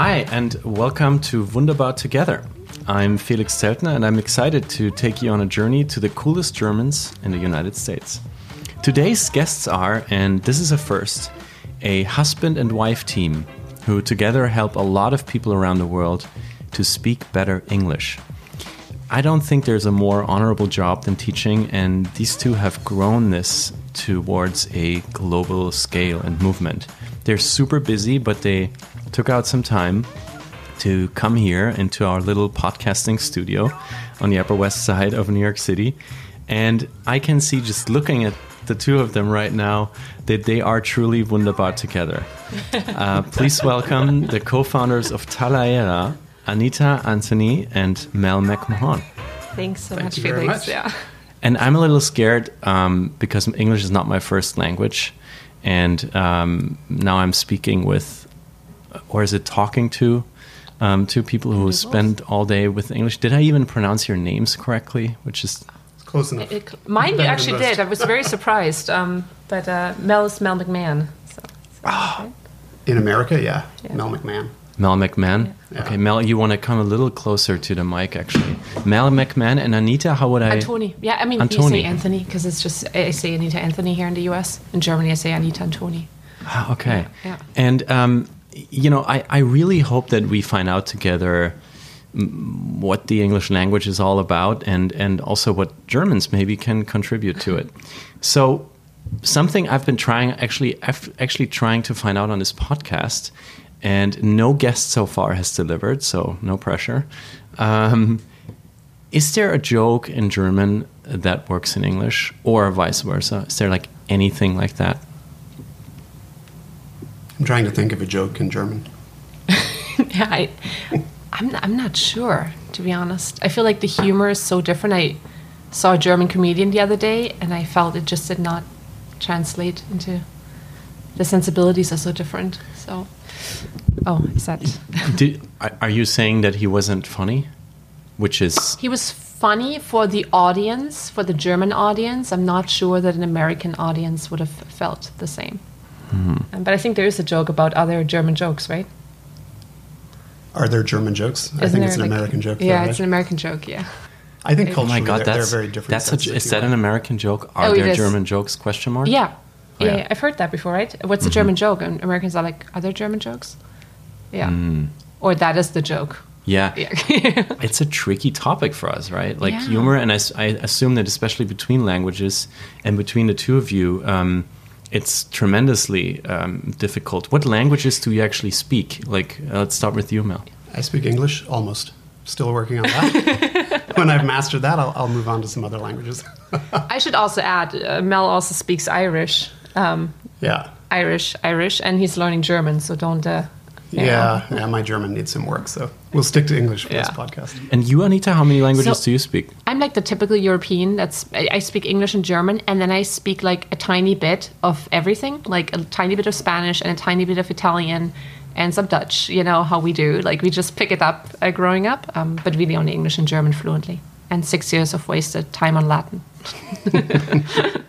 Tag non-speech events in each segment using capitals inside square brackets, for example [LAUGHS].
Hi, and welcome to Wunderbar Together. I'm Felix Zeltner, and I'm excited to take you on a journey to the coolest Germans in the United States. Today's guests are, and this is a first, a husband and wife team who together help a lot of people around the world to speak better English. I don't think there's a more honorable job than teaching, and these two have grown this towards a global scale and movement. They're super busy, but they took out some time to come here into our little podcasting studio on the Upper West Side of New York City. And I can see just looking at the two of them right now that they are truly wunderbar together. [LAUGHS] Uh, please welcome the co founders of Talaera, Anita Anthony and Mel McMahon. Thanks so Thank much, you very Felix. much. Yeah. And I'm a little scared um, because English is not my first language. And um, now I'm speaking with, or is it talking to, um, two people who spend all day with English. Did I even pronounce your names correctly? Which is It's close enough. It, mine you actually did. I was very surprised. Um, but uh, Mel is Mel McMahon. So, so In America, yeah. Yeah. Mel McMahon. Mel McMahon. Yeah. Okay, Mel, you want to come a little closer to the mic, actually. Mel McMahon and Anita. How would I? Antoni. Yeah, I mean, you Antoni. say Anthony because it's just, I say Anita Anthony here in the US. In Germany, I say Anita Antoni. Ah, okay. Yeah, yeah. And um, you know, I, I really hope that we find out together what the English language is all about, and and also what Germans maybe can contribute to it. So something I've been trying actually actually trying to find out on this podcast, and no guest so far has delivered, so no pressure. Um, is there a joke in German that works in English, or vice versa? Is there like anything like that? I'm trying to think of a joke in German. [LAUGHS] yeah, I, I'm, I'm not sure, to be honest. I feel like the humor is so different. I saw a German comedian the other day and I felt it just did not translate into the sensibilities are so different. So, oh, is that. Did, [LAUGHS] are- are you saying that he wasn't funny? Which is He was funny for the audience, for the German audience. I'm not sure that an American audience would have felt the same. Um, But I think there is a joke about other German jokes, right? Are there German jokes? I Isn't think it's an like- American joke. Yeah, though, it's an? American joke. Yeah. I think Oh oh my god, they're, that's they're very different. That's a, sets, is that an. American joke? Are Oh, it there is. German jokes? Question mark. Yeah. Oh, yeah, yeah. I've heard that before, right? What's a German joke? And Americans are like, are there German jokes? Yeah. Or that is the joke. Yeah. [LAUGHS] Yeah. It's a tricky topic for us, right? Like Yeah. humor, and I assume that especially between languages and between the two of you, um, it's tremendously um, difficult. What languages do you actually speak? Like, uh, let's start with you, Mel. I speak English almost. Still working on that. [LAUGHS] when I've mastered that, I'll, I'll move on to some other languages. [LAUGHS] I should also add, uh, Mel also speaks Irish. Um, yeah. Irish, Irish, and he's learning German, so don't. Uh, you Yeah, know. yeah, my German needs some work, so we'll stick to English for this podcast. And you, Anita, how many languages So- do you speak? I'm like the typical European. That's I I speak English and German, and then I speak like a tiny bit of everything, like a tiny bit of Spanish and a tiny bit of Italian and some Dutch. You know how we do. Like we just pick it up uh, growing up, um, but really only English and German fluently. And six years of wasted time on Latin. [LAUGHS]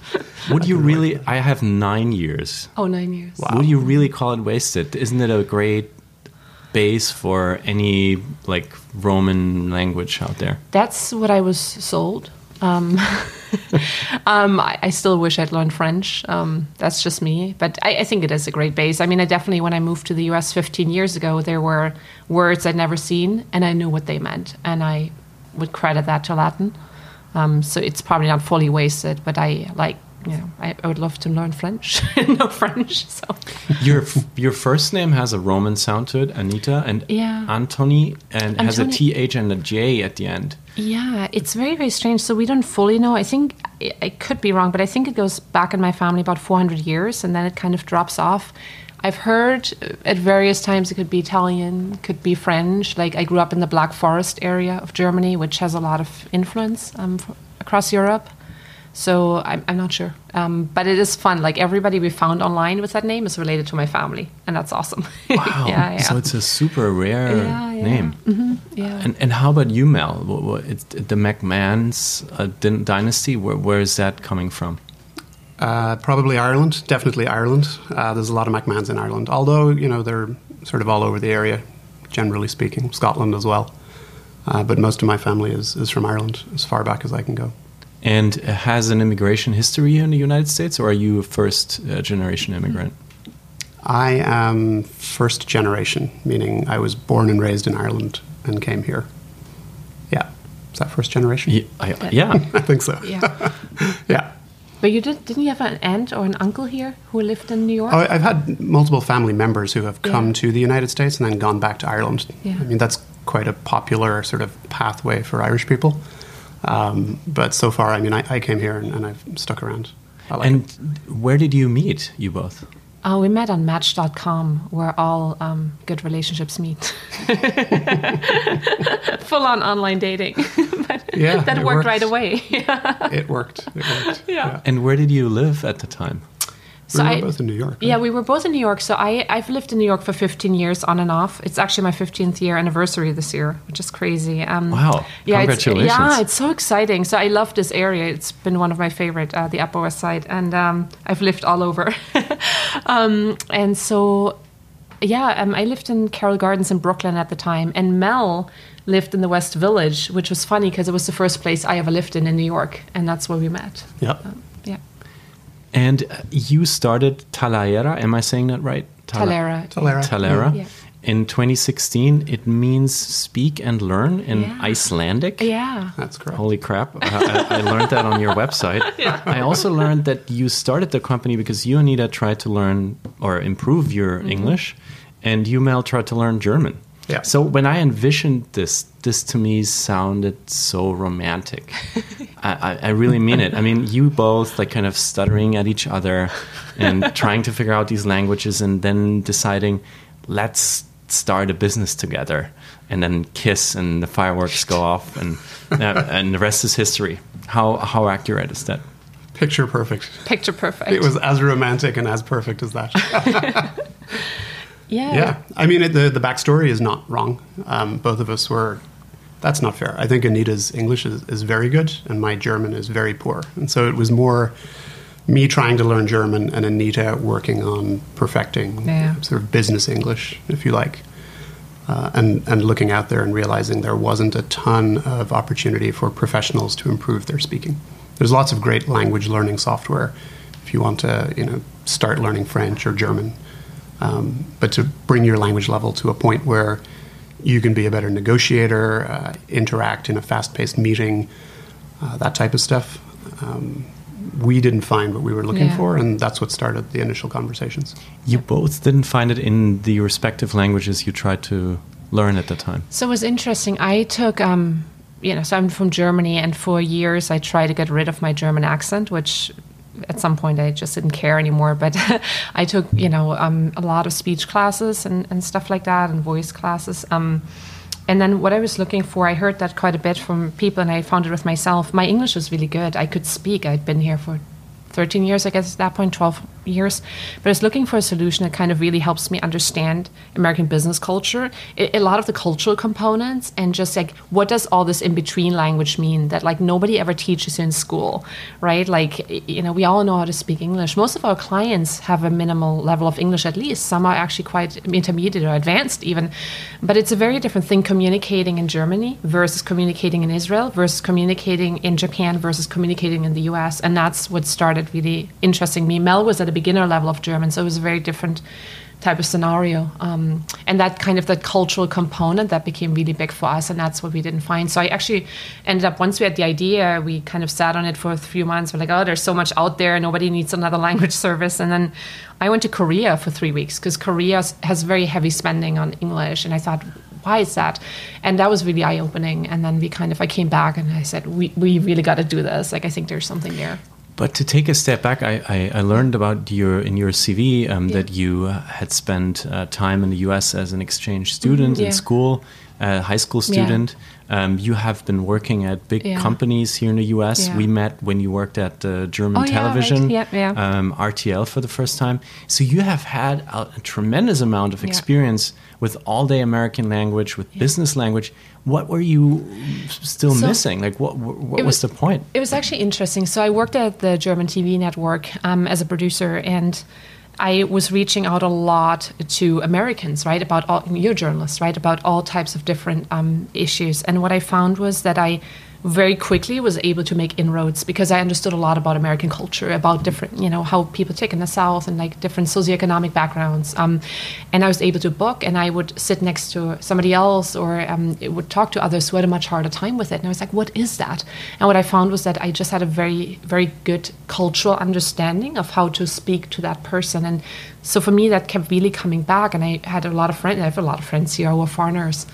Would you really? I have nine years. Oh, nine years. Would you really call it wasted? Isn't it a great base for any like Roman language out there? That's what I was sold. Um, [LAUGHS] um, I, I still wish I'd learned French. Um, that's just me, but I, I think it is a great base. I mean, I definitely, when I moved to the U.S. 15 years ago, there were words I'd never seen, and I knew what they meant, and I would credit that to Latin. Um, so it's probably not fully wasted, but I like, you know, I, I would love to learn French, [LAUGHS] know French. So Your your first name has a Roman sound to it, Anita, and Yeah. Antony, and has a th and a j at the end. Yeah, it's very, very strange. So we don't fully know. I think I I could be wrong, but I think it goes back in my family about 400 years and then it kind of drops off. I've heard at various times it could be Italian, could be French. Like I grew up in the Black Forest area of Germany, which has a lot of influence um, f- across Europe. So I'm, I'm not sure. Um, but it is fun. Like everybody we found online with that name is related to my family, and that's awesome. [LAUGHS] Wow! yeah, yeah. So it's a super rare Yeah, yeah. name. yeah. And and how about you, Mel? Wha- wha- It's the McMahon's uh, din- dynasty. Where, where is that coming from? Uh, probably Ireland, definitely Ireland. Uh, there's a lot of McMahons in Ireland, although you know they're sort of all over the area. generally speaking, Scotland as well. Uh, but most of my family is, is from Ireland, as far back as I can go. And has an immigration history in the United States, or are you a first uh, generation immigrant? I am first generation, meaning I was born and raised in Ireland and came here. Yeah. Is that first generation? Yeah, I, yeah. [LAUGHS] I think so. Yeah. [LAUGHS] yeah. But you did, didn't you have an aunt or an uncle here who lived in New York? Oh, I've had multiple family members who have come Yeah. to the United States and then gone back to Ireland. Yeah. I mean, that's quite a popular sort of pathway for Irish people. Um, but so far, I mean, I, I came here and, and I've stuck around. I like and it. where did you meet, you both? Oh, we met on Match.com, where all um, good relationships meet. [LAUGHS] Full on online dating. [LAUGHS] but Yeah, that it worked right away. [LAUGHS] it worked. It worked. Yeah. And where did you live at the time? So we were I- both in New York. Yeah, we were both in New York. So I, I've lived in New York for 15 years on and off. It's actually my 15th year anniversary this year, which is crazy. Um, Wow. Yeah, it's- Congratulations. yeah, it's so exciting. So I love this area. It's been one of my favorite, uh, the Upper West Side. And um, I've lived all over. [LAUGHS] um, and so, yeah, um, I lived in Carroll Gardens in Brooklyn at the time. And Mel lived in the West Village, which was funny because it was the first place I ever lived in in New York. And that's where we met. Yep. Yeah. And uh, you started Talayera, am I saying that right? Tala- Talaera. Talaera. Talaera. Yeah. In 2016, it means speak and learn in Yeah. Icelandic. Yeah. That's correct. Holy crap. I, I I learned that on your website. [LAUGHS] I also learned that you started the company because you, Anita, tried to learn or improve your English, and you, Mel, tried to learn German. Yeah. So when I envisioned this, this to me sounded so romantic. [LAUGHS] I, I, I really mean it. I mean, you both like kind of stuttering at each other and [LAUGHS] trying to figure out these languages and then deciding, let's start a business together and then kiss and the fireworks go off and uh, [LAUGHS] and the rest is history. How how accurate is that? Picture perfect. Picture perfect. It was as romantic and as perfect as that. Yeah. yeah. I mean, it, the, the backstory is not wrong. Um, both of us were. That's not fair. I think Anita's English is, is very good and my German is very poor. And so it was more me trying to learn German and Anita working on perfecting Yeah. sort of business English, if you like. Uh, and, and looking out there and realizing there wasn't a ton of opportunity for professionals to improve their speaking. There's lots of great language learning software if you want to, you know, start learning French or German. Um, but to bring your language level to a point where you can be a better negotiator, uh, interact in a fast-paced meeting, uh, that type of stuff. Um, we didn't find what we were looking Yeah. for, and that's what started the initial conversations. You both didn't find it in the respective languages you tried to learn at the time. So it was interesting. I took, um, you know, so I'm from Germany, and for years I tried to get rid of my German accent, which at some point I just didn't care anymore. But [LAUGHS] I took, you know, um, a lot of speech classes and, and stuff like that, and voice classes. Um, and then what I was looking for, I heard that quite a bit from people, and I found it with myself. My English was really good. I could speak. I'd been here for 13 years, I guess, at that point, 12 years. But I was looking for a solution that kind of really helps me understand American business culture, a, lot of the cultural components, and just like, what does all this in between language mean that like nobody ever teaches in school, right? Like, you know, we all know how to speak English. Most of our clients have a minimal level of English at least. Some are actually quite intermediate or advanced even. But it's a very different thing communicating in Germany versus communicating in Israel versus communicating in Japan versus communicating in the US. And that's what started really interesting me. Mel was at a beginner level of German, so it was a very different type of scenario. Um, and that kind of that cultural component that became really big for us, and that's what we didn't find. So I actually ended up once we had the idea, we kind of sat on it for a few months. We're like, oh, there's so much out there, nobody needs another [LAUGHS] language service. And then I went to Korea for three weeks because Korea has very heavy spending on English, and I thought. Why is that? And that was really eye opening. And then we kind of, I came back and I said, we, we really got to do this. Like, I think there's something there. But to take a step back, I, I, I learned about your in your CV um, Yeah. that you uh, had spent uh, time in the U.S. as an exchange student yeah. in school, uh, high school Yeah. student. Um, you have been working at big Yeah. companies here in the U.S. Yeah. We met when you worked at uh, German Oh, yeah, right. television, Yeah, yeah. Um, RTL for the first time. So you have had a, a tremendous amount of Yeah. experience with all-day American language, with business language. What were you still So- missing? Like, what what, what was, was- the point? It was actually interesting. So I worked at the German TV network um, as a producer, and I was reaching out a lot to Americans, right, about all, you're journalists, right, about all types of different um, issues. And what I found was that I very quickly was able to make inroads because I understood a lot about American culture, about different, you know, how people take in the South and like different socioeconomic backgrounds. Um, and I was able to book, and I would sit next to somebody else or um, would talk to others who had a much harder time with it. And I was like, what is that? And what I found was that I just had a very, very good cultural understanding of how to speak to that person. And so for me, that kept really coming back. And I had a lot of friends, I have a lot of friends here who are foreigners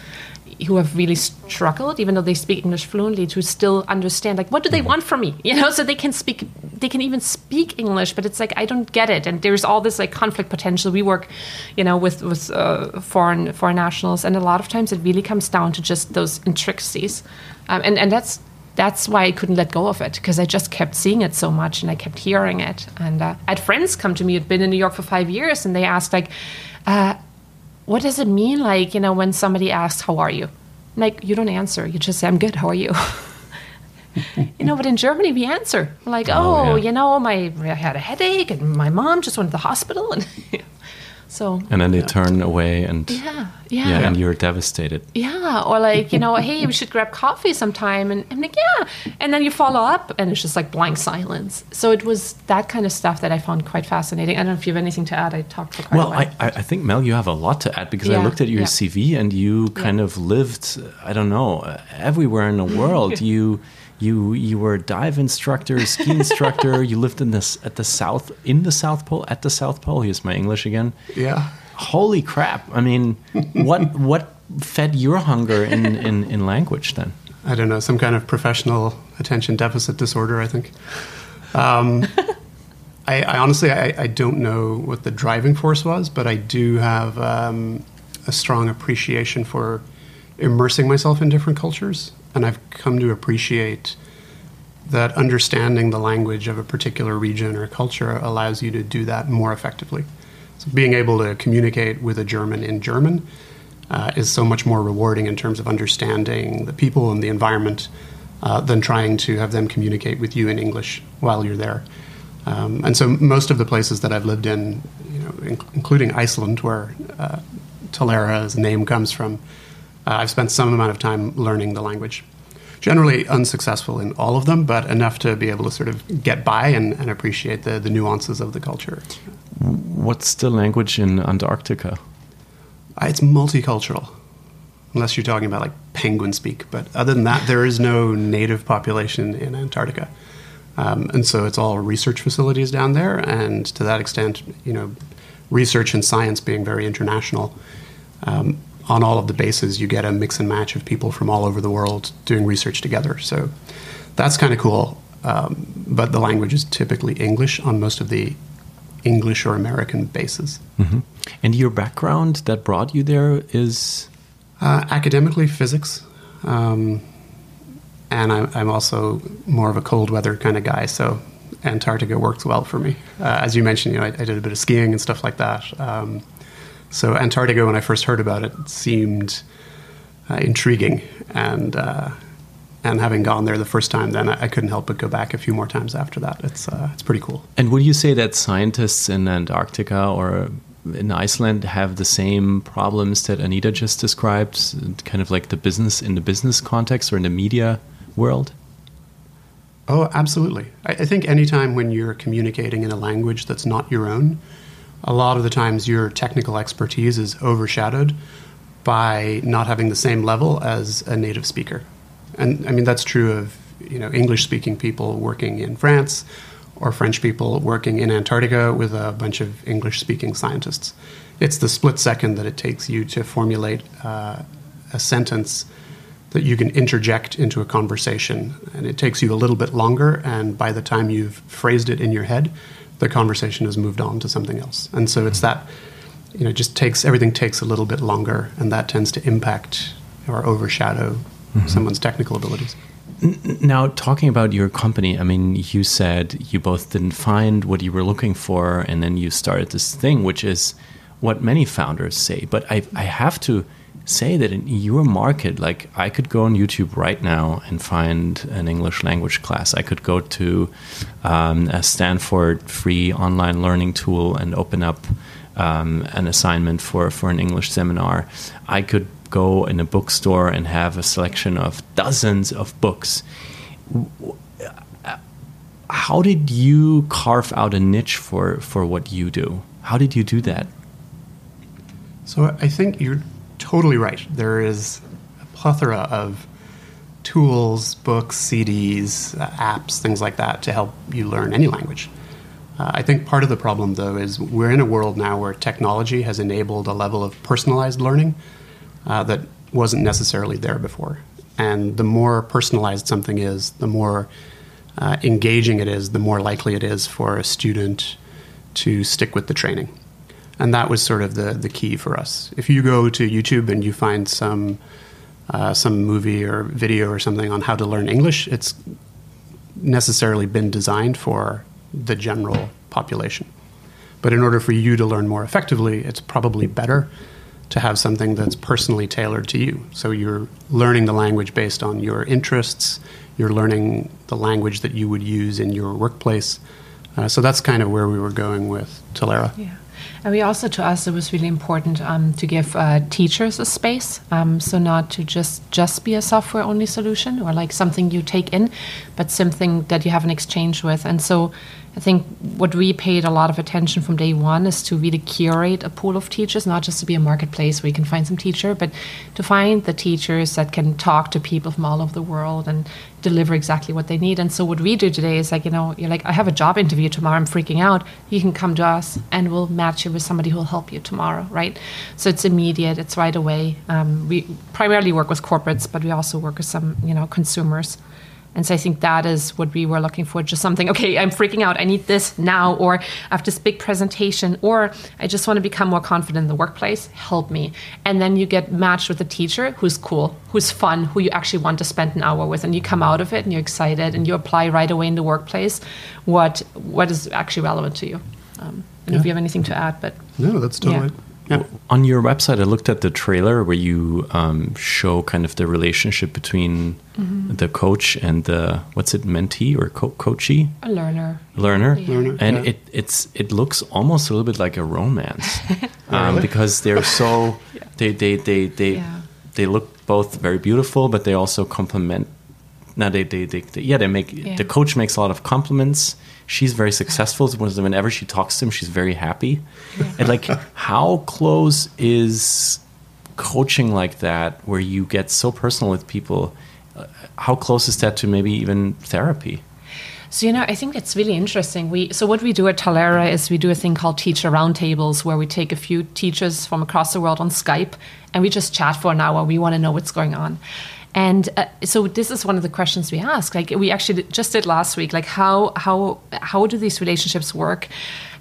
who have really struggled, even though they speak English fluently, to still understand like what do they mm-hmm. want from me, you know? [LAUGHS] So they can speak, they can even speak English, but it's like I don't get it, and there's all this like conflict potential. We work, you know, with with uh, foreign foreign nationals, and a lot of times it really comes down to just those intricacies, um, and and that's that's why I couldn't let go of it because I just kept seeing it so much and I kept hearing it. And uh, I had friends come to me who'd been in New York for five years, and they asked like. Uh, what does it mean? Like you know when somebody asks how are you? Like you don't answer. You just say i'm good. How are you [LAUGHS] you know but in germany we answer. Like oh, oh yeah. you know my i had a headache and my mom just went to the hospital and [LAUGHS] So and then they turn away and yeah, yeah, yeah, and you're devastated. Yeah, or like you know, [LAUGHS] hey, we should grab coffee sometime, and I'm like, yeah, and then you follow up, and it's just like blank silence. So it was that kind of stuff that I found quite fascinating. I don't know if you have anything to add. I talked for quite well, a while. I, I think Mel, you have a lot to add because yeah, I looked at your yeah. CV and you kind of lived, I don't know, everywhere in the [LAUGHS] world. you you you were a dive instructor, ski instructor. [LAUGHS] you lived in this at the south in the South Pole at the South Pole. Here's my English again. Yeah. Holy crap! I mean, what [LAUGHS] what fed your hunger in, in, in language then? I don't know, some kind of professional attention deficit disorder. I think. Um, [LAUGHS] I, I, honestly, I, I, don't know what the driving force was, but I do have um, a strong appreciation for immersing myself in different cultures and I've come to appreciate that understanding the language of a particular region or culture allows you to do that more effectively. So being able to communicate with a German in German uh, is so much more rewarding in terms of understanding the people and the environment uh, than trying to have them communicate with you in English while you're there. Um, and so most of the places that I've lived in, you know, in- including Iceland, where uh, name comes from, I've spent some amount of time learning the language. Generally unsuccessful in all of them, but enough to be able to sort of get by and, and appreciate the, the nuances of the culture. What's the language in Antarctica? Uh, it's multicultural, unless you're talking about like penguin speak. But other than that, there is no native population in Antarctica. Um, and so it's all research facilities down there, and to that extent, you know, research and science being very international. Um, on all of the bases, you get a mix and match of people from all over the world doing research together. So that's kind of cool. Um, but the language is typically English on most of the English or American bases. Mm-hmm. And your background that brought you there is? Uh, academically, physics. Um, and I'm, I'm, also more of a cold weather kind of guy, so Antarctica works well for me. Uh, as you mentioned, you know, I, I, did a bit of skiing and stuff like that. Um, so Antarctica, when I first heard about it, seemed uh, intriguing, and uh, and having gone there the first time, then I, I, couldn't help but go back a few more times after that. It's uh, it's pretty cool. And would you say that scientists in Antarctica or in Iceland have the same problems that Anita just described, kind of like the business in the business context or in the media world? Oh, absolutely. I, I think anytime when you're communicating in a language that's not your own, a lot of the times your technical expertise is overshadowed by not having the same level as a native speaker. And I mean, that's true of you know English speaking people working in France or French people working in Antarctica with a bunch of English speaking scientists. It's the split second that it takes you to formulate uh, a sentence that you can interject into a conversation. And it takes you a little bit longer, and by the time you've phrased it in your head, the conversation has moved on to something else. And so it's that, you know, just takes everything takes a little bit longer, and that tends to impact or overshadow mm-hmm. someone's technical abilities. Now, talking about your company, I mean, you said you both didn't find what you were looking for, and then you started this thing, which is what many founders say. But I, I have to say that in your market, like I could go on YouTube right now and find an English language class. I could go to um, a Stanford free online learning tool and open up um, an assignment for, for an English seminar. I could go in a bookstore and have a selection of dozens of books. How did you carve out a niche for, for what you do? How did you do that? So I think you're totally right. There is a plethora of tools, books, CDs, uh, apps, things like that to help you learn any language. Uh, I think part of the problem, though, is we're in a world now where technology has enabled a level of personalized learning uh, that wasn't necessarily there before. And the more personalized something is, the more uh, engaging it is, the more likely it is for a student to stick with the training and that was sort of the the key for us. If you go to YouTube and you find some uh, some movie or video or something on how to learn English, it's necessarily been designed for the general population. But in order for you to learn more effectively, it's probably better to have something that's personally tailored to you. So you're learning the language based on your interests. You're learning the language that you would use in your workplace. Uh, so that's kind of where we were going with Talaera. Yeah. And we also, to us, it was really important um, to give uh, teachers a space. Um, so not to just just be a software only solution or like something you take in, but something that you have an exchange with. And so I think what we paid a lot of attention from day one is to really curate a pool of teachers, not just to be a marketplace where you can find some teacher, but to find the teachers that can talk to people from all over the world and deliver exactly what they need. And so what we do today is like, you know, you're like, I have a job interview tomorrow, I'm freaking out. You can come to us and we'll match you with somebody who will help you tomorrow, right? So it's immediate, it's right away. Um, we primarily work with corporates, but we also work with some, you know, consumers. And so I think that is what we were looking for just something, okay, I'm freaking out. I need this now, or I have this big presentation, or I just want to become more confident in the workplace. Help me. And then you get matched with a teacher who's cool, who's fun, who you actually want to spend an hour with. And you come out of it and you're excited and you apply right away in the workplace what, what is actually relevant to you. Um, and yeah. if you have anything to add, but. No, that's totally. Yeah. Yeah. On your website, I looked at the trailer where you um, show kind of the relationship between mm-hmm. the coach and the what's it, mentee or co- coachee? A learner. Learner. Yeah. learner and yeah. it it's it looks almost a little bit like a romance [LAUGHS] um, because they're so [LAUGHS] they they they they they look both very beautiful, but they also complement. Now they they, they, they yeah they make the coach makes a lot of compliments she's very successful. Whenever she talks to him, she's very happy. And like, how close is coaching like that, where you get so personal with people? Uh, how close is that to maybe even therapy? So you know, I think it's really interesting. We so what we do at Talaera is we do a thing called teacher roundtables, where we take a few teachers from across the world on Skype, and we just chat for an hour. We want to know what's going on. And uh, so this is one of the questions we ask. Like we actually just did last week. Like how how how do these relationships work?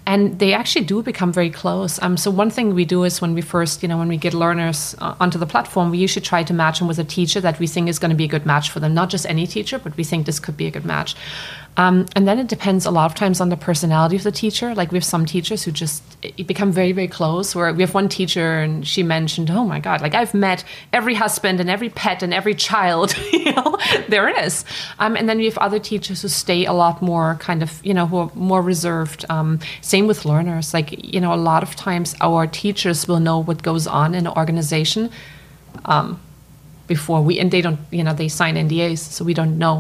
And they actually do become very close. Um, so one thing we do is when we first, you know, when we get learners uh, onto the platform, we usually try to match them with a teacher that we think is going to be a good match for them. Not just any teacher, but we think this could be a good match. Um, and then it depends a lot of times on the personality of the teacher. Like we have some teachers who just become very, very close. Where we have one teacher and she mentioned, "Oh my God, like I've met every husband and every pet and every child." [LAUGHS] you know, there it is. Um, and then we have other teachers who stay a lot more kind of, you know, who are more reserved. Um, same with learners. Like you know, a lot of times our teachers will know what goes on in an organization um, before we, and they don't, you know, they sign NDAs, so we don't know.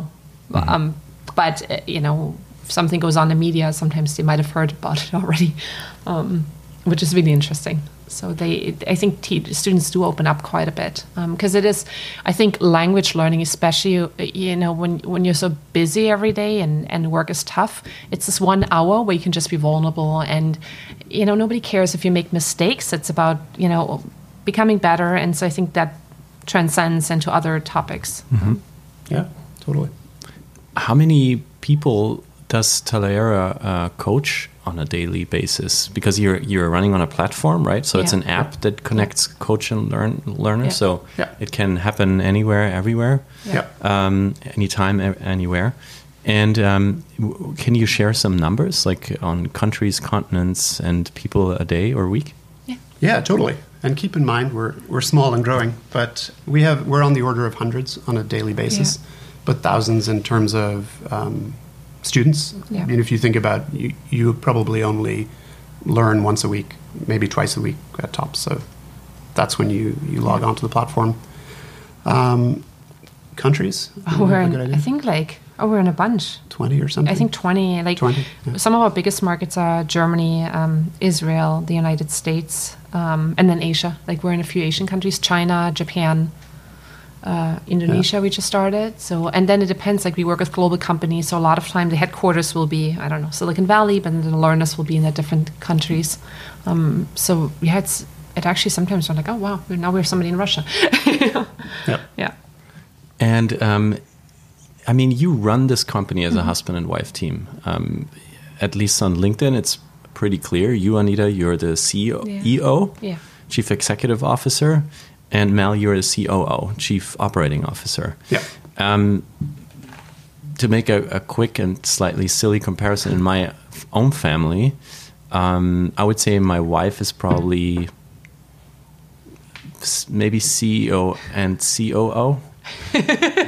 Mm-hmm um, but uh, you know, if something goes on in the media, sometimes they might have heard about it [LAUGHS] already, um, which is really interesting. So they, I think te- students do open up quite a bit because um, it is. I think language learning, especially uh, you know when when you're so busy every day and and work is tough, it's this one hour where you can just be vulnerable and you know nobody cares if you make mistakes. It's about you know becoming better, and so I think that transcends into other topics. Mm-hmm. Yeah, totally how many people does Talaera uh, coach on a daily basis? Because you're you're running on a platform, right? So yeah. it's an app that connects coach and learn learner. Yeah. So yeah. it can happen anywhere, everywhere, yeah. Um, anytime, anywhere. And um, can you share some numbers, like on countries, continents, and people a day or week? Yeah, yeah, totally. And keep in mind, we're, we're small and growing, but we have, we're on the order of hundreds on a daily basis, Yeah. but thousands in terms of um, students. Yeah. I mean, if you think about you, you probably only learn once a week, maybe twice a week at tops. So that's when you, you log onto the platform. Um, countries? Oh, we're in. I think like oh we're in a bunch. 20 or something? I think 20. Like 20, yeah. some of our biggest markets are Germany, um, Israel, the United States, um, and then Asia. Like we're in a few Asian countries, China, Japan, uh, Indonesia. We just started. So and then it depends. Like we work with global companies, so a lot of time the headquarters will be I don't know Silicon Valley, but then the learners will be in the different countries. Um, so yeah, it's it actually sometimes we're like oh wow now we're somebody in Russia. [LAUGHS] yeah. yeah. And um, I mean, you run this company Mm-hmm. as a husband and wife team. Um, at least on LinkedIn, it's pretty clear. You, Anita, you're the CEO, Yeah. EO, Yeah. Chief Executive Officer, and Mel, you're the COO, Chief Operating Officer. Yeah. Um, to make a, a quick and slightly silly comparison, in my own family, um, I would say my wife is probably maybe CEO and COO. [LAUGHS]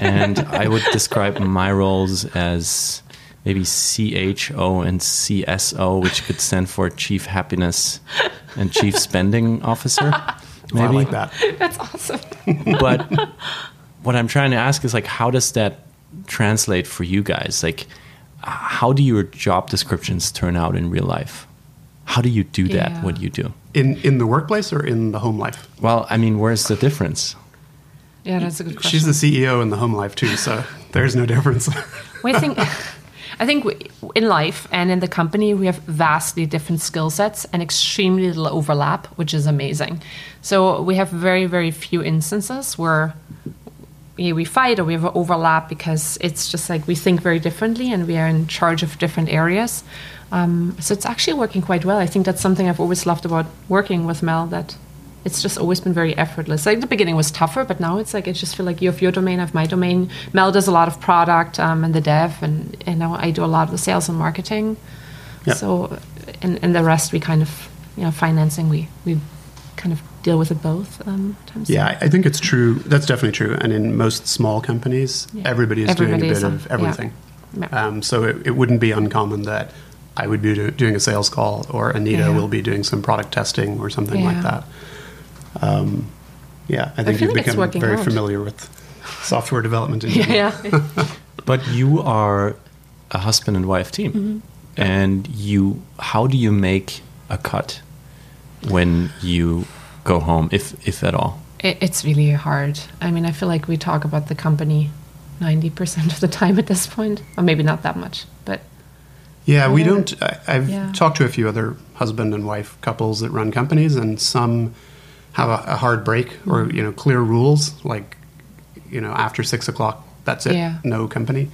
and I would describe my roles as maybe CHO and CSO, which could stand for Chief Happiness and Chief Spending Officer. [LAUGHS] I Maybe like that. [LAUGHS] That's awesome. [LAUGHS] but what I'm trying to ask is like, how does that translate for you guys? Like, how do your job descriptions turn out in real life? How do you do that? Yeah. What you do? In, in the workplace or in the home life? Well, I mean, where's the difference? Yeah, that's a good question. She's the CEO in the home life too, so [LAUGHS] there's no difference. Well, I think, I think we, in life and in the company, we have vastly different skill sets and extremely little overlap, which is amazing. So we have very, very few instances where we fight or we have an overlap because it's just like we think very differently and we are in charge of different areas. Um, so it's actually working quite well. I think that's something I've always loved about working with Mel. That it's just always been very effortless. Like the beginning was tougher, but now it's like I just feel like you have your domain, I have my domain. Mel does a lot of product um, and the dev, and you know I do a lot of the sales and marketing. Yeah. So, and, and the rest we kind of, you know, financing we we kind of deal with it both. Um, times. yeah, I- I think it's true. That's definitely true. And in most small companies, Yeah. everybody is Everybody doing a bit on- of yeah. everything. Yeah. Um, so it, it wouldn't be uncommon that I would be do, doing a sales call or Anita Yeah. will be doing some product testing or something Yeah. like that. Um, yeah, I think feel you've like become very out. familiar with software development in yeah, general. yeah. [LAUGHS] But you are a husband and wife team, Mm-hmm. and you. How do you make a cut when you go home, if if at all? It, it's really hard. I mean, I feel like we talk about the company 90% of the time at this point, or maybe not that much, but Yeah, we don't. I, I've Yeah. talked to a few other husband and wife couples that run companies, and some have a, a hard break or Mm-hmm. you know clear rules, like you know after six o'clock, that's it, Yeah. no company.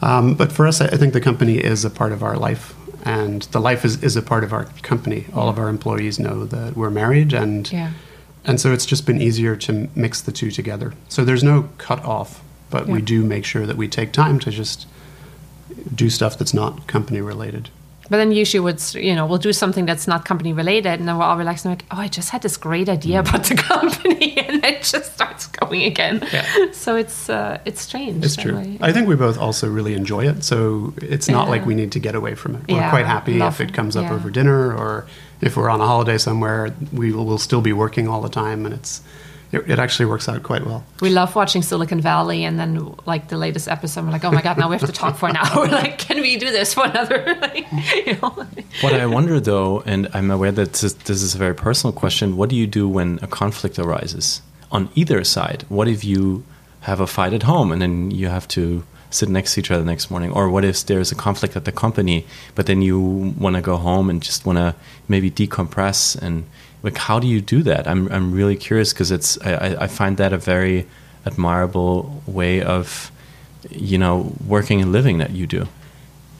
Um, but for us, I I think the company is a part of our life, and the life is, is a part of our company. All of our employees know that we're married, and yeah. and so it's just been easier to mix the two together. So there's no cut off, but we do make sure that we take time to just do stuff that's not company related. But then usually would you know we'll do something that's not company related, and then we're all relaxed and like, oh, I just had this great idea about the [LAUGHS] company, and it just starts going again. Yeah. So it's uh, it's strange. It's true. I think we both also really enjoy it, so it's not Yeah. like we need to get away from it. We're quite happy love if it comes up over dinner or if we're on a holiday somewhere. We will still be working all the time, and it's it, it actually works out quite well. We love watching Silicon Valley, and then like the latest episode, we're like, oh my god, now we have to talk for an [LAUGHS] hour. [LAUGHS] like, can we do this for another? [LAUGHS] like, you know? What I wonder though, and I'm aware that this, this is a very personal question, what do you do when a conflict arises on either side? What if you have a fight at home and then you have to sit next to each other the next morning? Or what if there's a conflict at the company, but then you want to go home and just want to maybe decompress? And like, how do you do that? I'm, I'm really curious because it's, I, I- I find that a very admirable way of, you know, working and living that you do.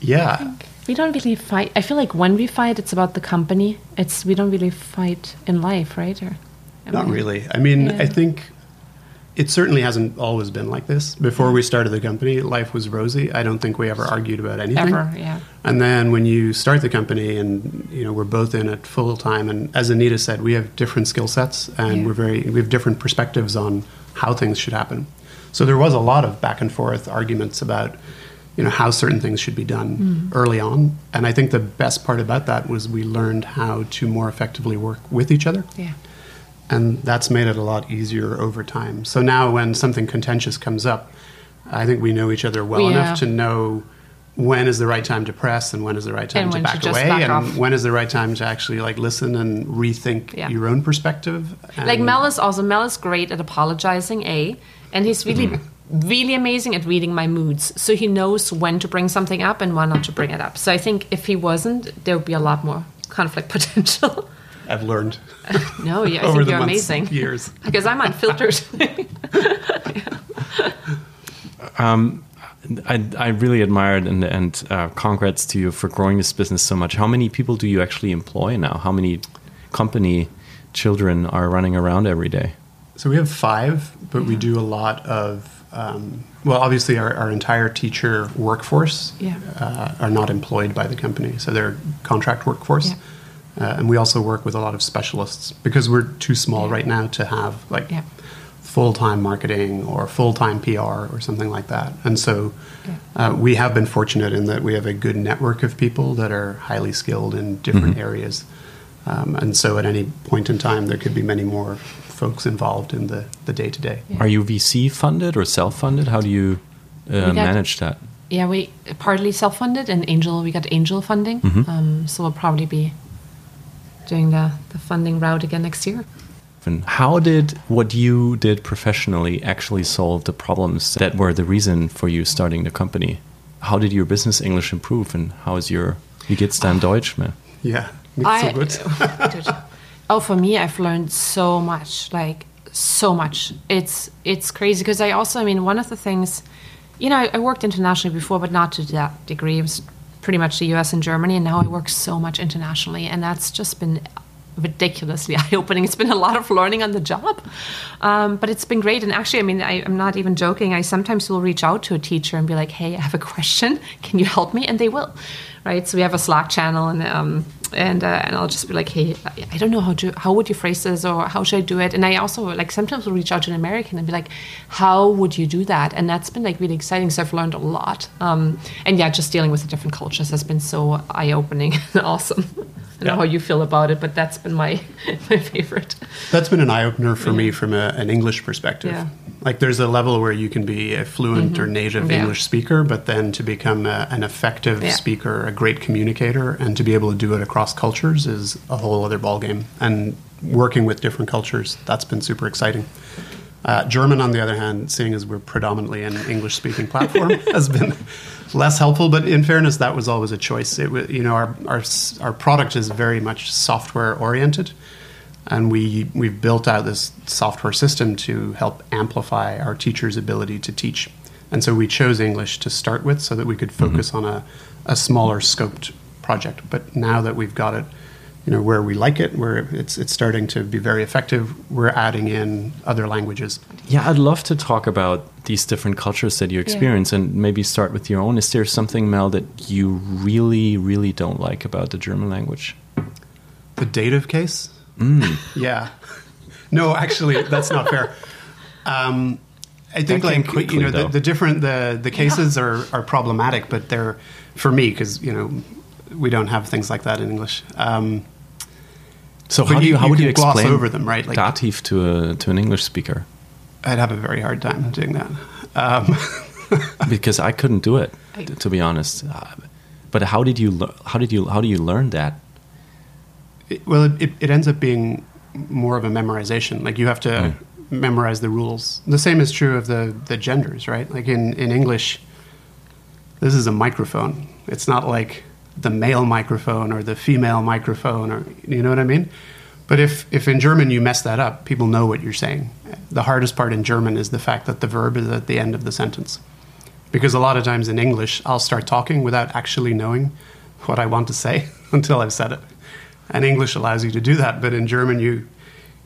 Yeah, We don't really fight. I feel like when we fight, it's about the company. It's we don't really fight in life, right? Or am not um, really. I mean, Yeah. I think it certainly hasn't always been like this. Before we started the company, life was rosy. I don't think we ever argued about anything. Ever, yeah. And then when you start the company, and you know we're both in it full time, and as Anita said, we have different skill sets, and Yeah. we're very we have different perspectives on how things should happen. So there was a lot of back and forth arguments about you know how certain things should be done Mm-hmm. early on, and I think the best part about that was we learned how to more effectively work with each other Yeah. And that's made it a lot easier over time. So now, when something contentious comes up, I think we know each other well Yeah. enough to know when is the right time to press and when is the right time And to when to back away, back and off. when is the right time to actually like listen and rethink Yeah. your own perspective. Like Mel is also Mel is great at apologizing, a, and he's really Mm-hmm. really amazing at reading my moods. So he knows when to bring something up and when not to bring it up. So I think if he wasn't, there would be a lot more conflict [LAUGHS] potential. I've learned [LAUGHS] no, yeah, I over think the you're amazing years. [LAUGHS] because I'm unfiltered. [LAUGHS] I, I really admired and, and uh, congrats to you for growing this business so much. How many people do you actually employ now? How many company children are running around every day? So we have five, but we do a lot of, um, well, obviously our, our entire teacher workforce Yeah. uh, are not employed by the company, so they're contract workforce. Yeah. Uh, and we also work with a lot of specialists because we're too small Yeah. right now to have like Yeah. full time marketing or full time PR or something like that. And so Yeah. uh, we have been fortunate in that we have a good network of people that are highly skilled in different areas. Um, and so at any point in time, there could be many more folks involved in the, the day-to-day. Are you VC funded or self funded? How do you uh, got- manage that? yeah, we partly self-funded and angel. We got angel funding, Mm-hmm. um, so we'll probably be doing the the funding route again next year. And how did what you did professionally actually solve the problems that were the reason for you starting the company? How did your business English improve, and how is your wie geht's dein ah. Deutsch, man? Yeah, nicht so gut. [LAUGHS] Dude. oh, for me, I've learned so much, like so much. It's it's crazy because I also, I mean, one of the things, you know, I, I worked internationally before, but not to that degree. It was pretty much the U.S. and Germany, and now I work so much internationally, and that's just been ridiculously [LAUGHS] eye-opening. It's been a lot of learning on the job, um, but it's been great. And actually, I mean, I, I'm not even joking. I sometimes will reach out to a teacher and be like, "Hey, I have a [LAUGHS] question. Can you help me?" And they will, right? So we have a Slack channel, and um, and uh, and I'll just be like, "Hey, I- don't know how to how would you phrase this, or how should I do it?" And I also like sometimes will reach out to an American and be like, "How would you do that?" And that's been like really exciting. So I've learned a lot. Um, and yeah, just dealing with the different cultures has been so eye-opening [LAUGHS] and awesome. I don't know how you feel about it, but that's been my [LAUGHS] my favorite. That's been an eye opener for me from a, an English perspective. Yeah. Like, there's a level where you can be a fluent or native Yeah. English speaker, but then to become a, an effective Yeah. speaker, a great communicator, and to be able to do it across cultures is a whole other ballgame. And working with different cultures, that's been super exciting. Uh, German, on the other hand, seeing as we're predominantly an English speaking platform, [LAUGHS] has been less helpful. But in fairness, that was always a choice. It was, you know, our, our, our product is very much software oriented. And we, we've built out this software system to help amplify our teachers' ability to teach. And so we chose English to start with so that we could mm-hmm. focus on a, a smaller scoped project. But now that we've got it, you know, where we like it, where it's, it's starting to be very effective, we're adding in other languages. Yeah, I'd love to talk about these different cultures that you experience and maybe start with your own. Is there something, Mel, that you really, really don't like about the German language? The dative case? Mm. Yeah. No, actually, that's not fair. Um, I think like quickly, you know the, the different the the cases are are problematic, but they're for me because you know we don't have things like that in English. Um, So how do you- you how you would you gloss explain over them, right? Like- dative to a to an English speaker? I'd have a very hard time doing that. Um, [LAUGHS] Because I couldn't do it, to be honest. Uh, But how did you lear- how did you how do you learn that? It- well, it, it, ends up being more of a memorization. Like you have to Mm. memorize the rules. The same is true of the the genders, right? Like in in English, this is a microphone. It's not like the male microphone or the female microphone, or you know what I mean. But if if in German you mess that up, people know what you're saying. The hardest part in German is the fact that the verb is at the end of the sentence. Because a lot of times in English, I'll start talking without actually knowing what I want to say [LAUGHS] until I've said it. And English allows you to do that, but in German, you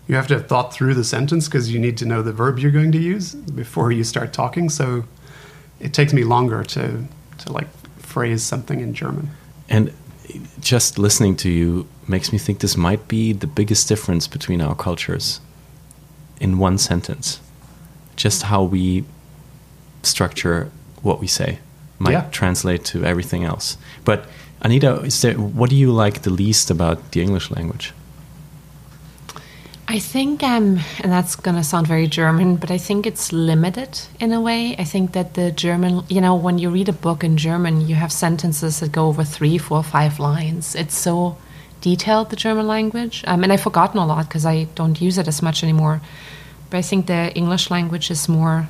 you have to have thought through the sentence because you need to know the verb you're going to use before you start talking. So it takes me longer to to like phrase something in German. And just listening to you makes me think this might be the biggest difference between our cultures in one sentence. Just how we structure what we say might Yeah. translate to everything else. But Anita, is there, what do you like the least about the English language? I think, um, and that's going to sound very German, but I think it's limited in a way. I think that the German, you know, when you read a book in German, you have sentences that go over three, four, five lines. It's so detailed, the German language. Um, and I've forgotten a lot because I don't use it as much anymore. But I think the English language is more,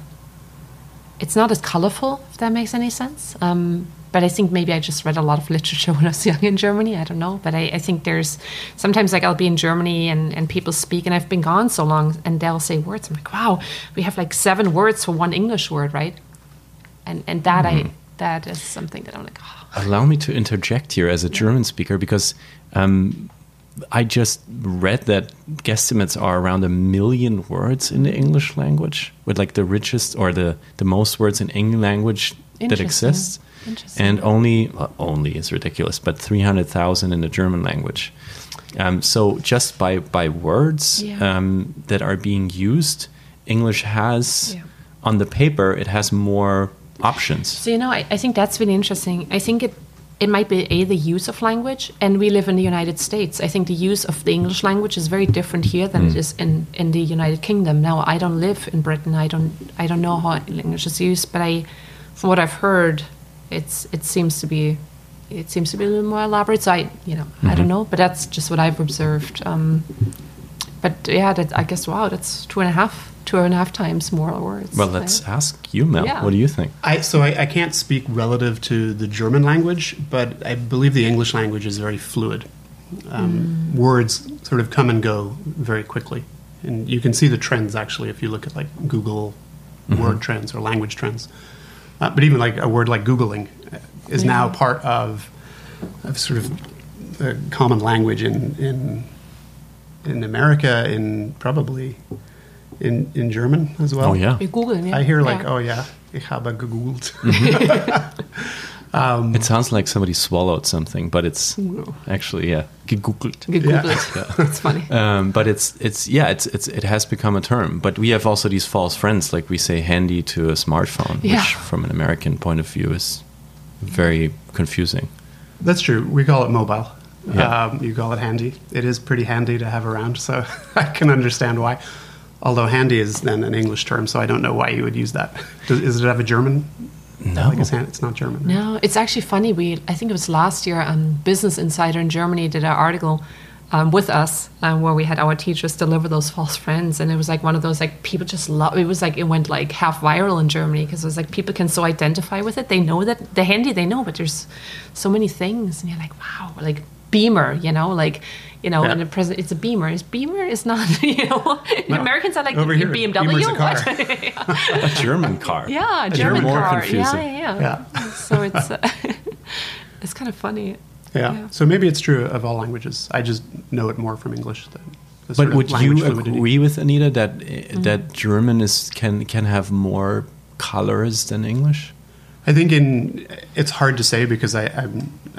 it's not as colorful, if that makes any sense. Um, but I think maybe I just read a lot of literature [LAUGHS] when I was young in Germany. I don't know. But I, I think there's sometimes like I'll be in Germany and, and people speak, and I've been gone so long, and they'll say words. I'm like, wow, we have like seven words for one English word, right? And and that I that is something that I'm like, oh. Allow me to interject here as a German speaker because um, I just read that guesstimates are around a million words in the English language, with like the richest or the, the most words in English language that exists. And only uh, only is ridiculous, but three hundred thousand in the German language. Um, so just by by words Yeah. um, that are being used, English has Yeah. on the paper it has more options. So you know, I, I think that's really interesting. I think it it might be a the use of language, and we live in the United States. I think the use of the English language is very different here than it is in, in the United Kingdom. Now, I don't live in Britain. I don't I don't know how English is used, but I, from what I've heard, it's it seems to be it seems to be a little more elaborate. So I you know I don't know, but that's just what I've observed. Um, but yeah, that, I guess wow, that's two and a half two and a half times more words. Well, let's ask you, Mel. Yeah. What do you think? I so I, I can't speak relative to the German language, but I believe the English language is very fluid. Um, Words sort of come and go very quickly, and you can see the trends actually if you look at like Google word trends or language trends. Uh, but even like a word like googling uh, is now Yeah. part of, of sort of the common language in in in America, in probably in in German as well. Oh yeah, We Google. Yeah. I hear like, Yeah. oh yeah, ich habe gegoogelt. [LAUGHS] it sounds like somebody swallowed something, but it's actually yeah, gegoogelt. Gegoogelt. [LAUGHS] It's funny. [LAUGHS] Um, but it's it's yeah, it's it's it has become a term. But we have also these false friends, like we say handy to a smartphone, Yeah. which from an American point of view is very confusing. That's true. We call it mobile. Yeah. Um, you call it handy. It is pretty handy to have around, so [LAUGHS] I can understand why. Although handy is then an English term, so I don't know why you would use that. Does, does it have a German? No. Like it's, hand, it's not German. No, it's actually funny. We, I think it was last year, um, Business Insider in Germany did an article um, with us um, where we had our teachers deliver those false friends, and it was like one of those like people just love. It was like it went like half viral in Germany because it was like people can so identify with it. They know that the handy they know, but there's so many things, and you're like, wow, like Beamer, you know, like. You know, Yeah. and the president, it's a Beamer. Is Beamer is not, [LAUGHS] you know, No. Americans are like Over here, BMW. Beamer's a car. What? [LAUGHS] a German car. yeah, It's German more car. confusing. Yeah, yeah, yeah. Yeah. So it's uh, [LAUGHS] it's kind of funny. Yeah. Yeah. So maybe it's true of all languages. I just know it more from English. Than But would you fluidity. agree with Anita that Mm-hmm. that German is can can have more colors than English? I think in it's hard to say because I I'm,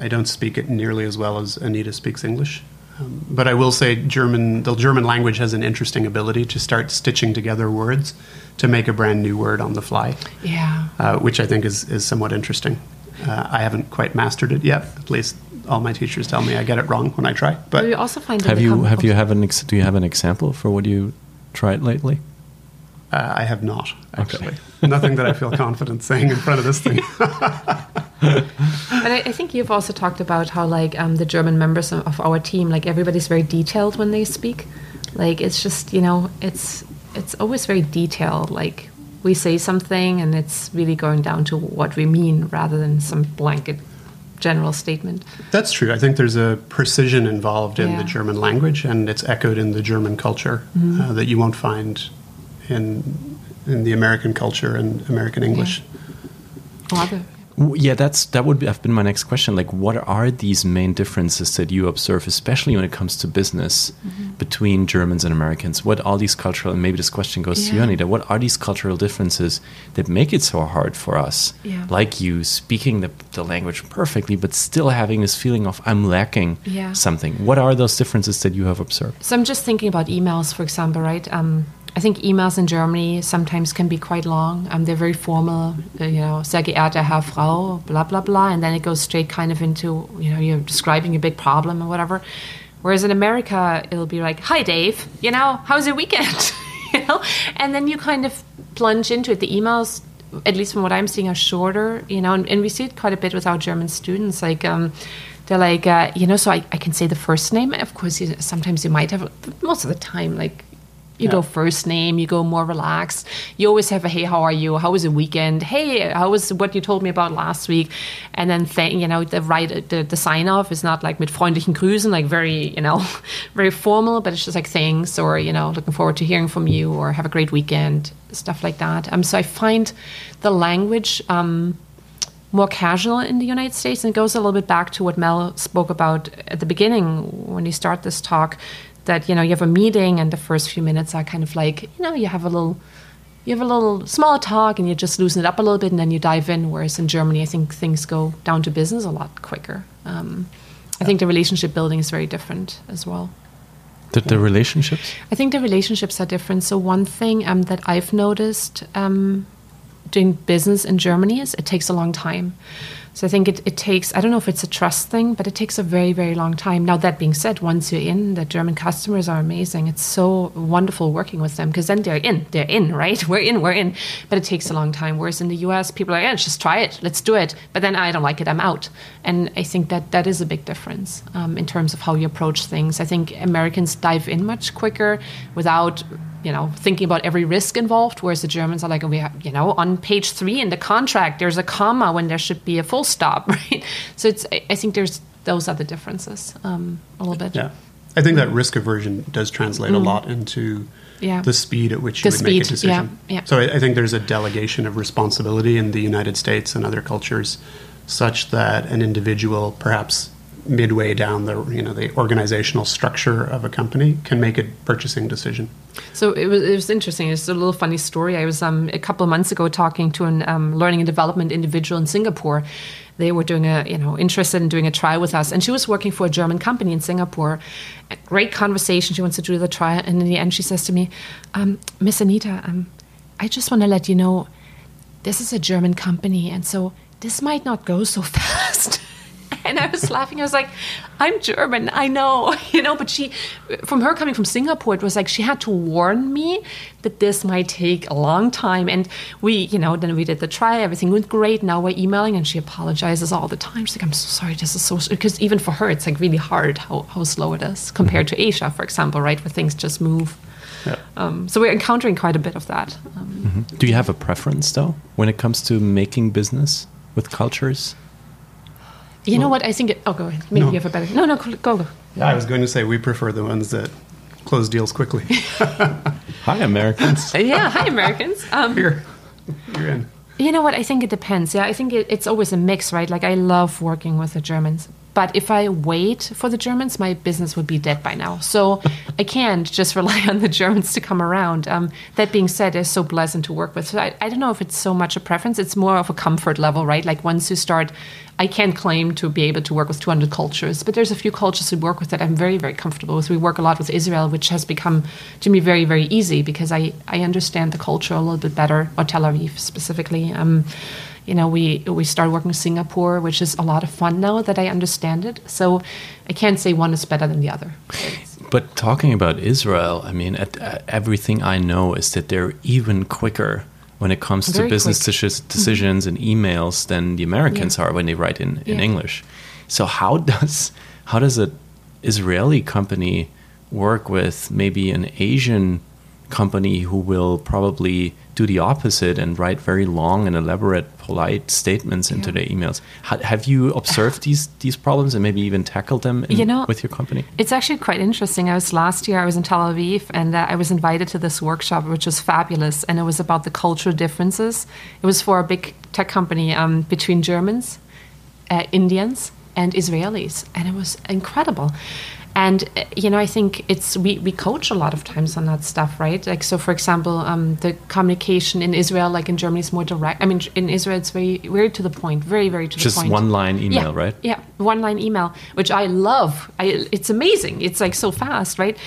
I don't speak it nearly as well as Anita speaks English. Um, but I will say German the German language has an interesting ability to start stitching together words to make a brand new word on the fly, Yeah. uh, which I think is is somewhat interesting. Uh, I haven't quite mastered it yet. At least all my teachers tell me I get it wrong when I try. But But you also find in Have you have you have an ex- do you have an example for what you tried lately? Uh, I have not actually. Nothing that I feel confident saying in front of this thing. [LAUGHS] But I, I think you've also talked about how like um, the German members of of our team, like everybody's very detailed when they speak. Like it's just you know it's it's always very detailed. Like we say something and it's really going down to what we mean rather than some blanket general statement. That's true. I think there's a precision involved in Yeah. the German language, and it's echoed in the German culture uh, that you won't find in in the American culture and American English. Rather, W- Yeah, that's that would be, have been my next question. Like, what are these main differences that you observe, especially when it comes to business, between Germans and Americans? What are these cultural, and maybe this question goes to you, Anita, what are these cultural differences that make it so hard for us, Yeah. like you, speaking the, the language perfectly, but still having this feeling of I'm lacking Yeah. something? What are those differences that you have observed? So I'm just thinking about emails, for example, right? Um, I think emails in Germany sometimes can be quite long. Um, they're very formal, uh, you know, sehr geehrte Herr, Frau, blah, blah, blah. And then it goes straight kind of into, you know, you're describing a big problem or whatever. Whereas in America, it'll be like, hi, Dave, you know, how's your weekend? [LAUGHS] you know? And then you kind of plunge into it. The emails, at least from what I'm seeing, are shorter, you know, and, and we see it quite a bit with our German students. Like, um, they're like, uh, you know, so I, I can say the first name. Of course, you, sometimes you might have, most of the time, like, you go first name, you go more relaxed. You always have a hey, how are you? How was the weekend? Hey, how was what you told me about last week? And then th- you know the right the, the sign off is not like mit freundlichen Grüßen, like very you know [LAUGHS] very formal, but it's just like thanks or you know looking forward to hearing from you or have a great weekend, stuff like that. Um, so I find the language. Um, more casual in the United States. And it goes a little bit back to what Mel spoke about at the beginning when you start this talk that, you know, you have a meeting and the first few minutes are kind of like, you know, you have a little. You have a little small talk and you just loosen it up a little bit and then you dive in. Whereas in Germany, I think things go down to business a lot quicker. Um, I think the relationship building is very different as well. The, the relationships? I think the relationships are different. So one thing um, that I've noticed um, doing business in Germany is it takes a long time. So I think it, it takes, I don't know if it's a trust thing, but it takes a very, very long time. Now, that being said, once you're in, the German customers are amazing. It's so wonderful working with them because then they're in, they're in, right? [LAUGHS] We're in, we're in. But it takes a long time. Whereas in the US, people are like, yeah, just try it, let's do it. But then I don't like it, I'm out. And I think that that is a big difference um, in terms of how you approach things. I think Americans dive in much quicker without you know, thinking about every risk involved, whereas the Germans are like, we have, you know, on page three in the contract, there's a comma when there should be a full stop, [LAUGHS] right? So it's, I think there's those are the differences um, a little bit. Yeah. I think that risk aversion does translate a lot into Mm. Yeah. the speed at which you The would make a decision. yeah, yeah. So I, I think there's a delegation of responsibility in the United States and other cultures such that an individual perhaps midway down the you know the organizational structure of a company can make a purchasing decision. So it was, it was interesting. It's a little funny story. I was um, a couple of months ago talking to an um, learning and development individual in Singapore. They were doing a, you know, interested in doing a trial with us, and she was working for a German company in Singapore. A great conversation. She wants to do the trial, and in the end, she says to me, um, "Miss Anita, um, I just want to let you know, this is a German company, and so this might not go so [LAUGHS] fast." [LAUGHS] and I was laughing. I was like, I'm German, I know, [LAUGHS] you know, but she, from her coming from Singapore, it was like she had to warn me that this might take a long time. And we, you know, then we did the try, everything went great. Now we're emailing and she apologizes all the time. She's like, I'm so sorry, this is so, because even for her, it's like really hard how, how slow it is compared to Asia, for example, right, where things just move. Yeah. Um, so we're encountering quite a bit of that. Um, Do you have a preference, though, when it comes to making business with cultures? You know what? I think, it, oh, go ahead. Maybe No. you have a better, no, no, go, go. Yeah, I was going to say we prefer the ones that close deals quickly. [LAUGHS] Hi, Americans. [LAUGHS] Yeah, hi, Americans. Um, Here, you're in. You know what? I think it depends. Yeah, I think it, it's always a mix, right? Like I love working with the Germans, but if I wait for the Germans, my business would be dead by now. So I can't just [LAUGHS] rely on the Germans to come around. Um, that being said, they're so pleasant to work with. So I, I don't know if it's so much a preference. It's more of a comfort level, right? Like once you start, I can't claim to be able to work with 200 cultures, but there's a few cultures we work with that I'm very, very comfortable with. We work a lot with Israel, which has become to me very, very easy because I, I understand the culture a little bit better, or Tel Aviv specifically. Um, you know, we we started working with Singapore, which is a lot of fun now that I understand it. So I can't say one is better than the other. It's- But talking about Israel, I mean, at, uh, everything I know is that they're even quicker when it comes to business quick. decis- decisions and emails than the Americans Yeah. are when they write in, in Yeah. English. So how does how does an Israeli company work with maybe an Asian company who will probably do the opposite and write very long and elaborate, polite statements into Yeah. their emails? Ha- have you observed these these problems and maybe even tackled them in, You know, with your company? It's actually quite interesting. I was last year. I was in Tel Aviv, and uh, I was invited to this workshop, which was fabulous. And it was about the cultural differences. It was for a big tech company um, between Germans, uh, Indians, and Israelis, and it was incredible. And uh, you know, I think it's we, we coach a lot of times on that stuff, right? Like so, for example, um, the communication in Israel, like in Germany, is more direct. I mean, in Israel, it's very very to the point, very very to Just the point. Just one line email, yeah, right? Yeah, one line email, which I love. I, it's amazing. It's like so fast, right?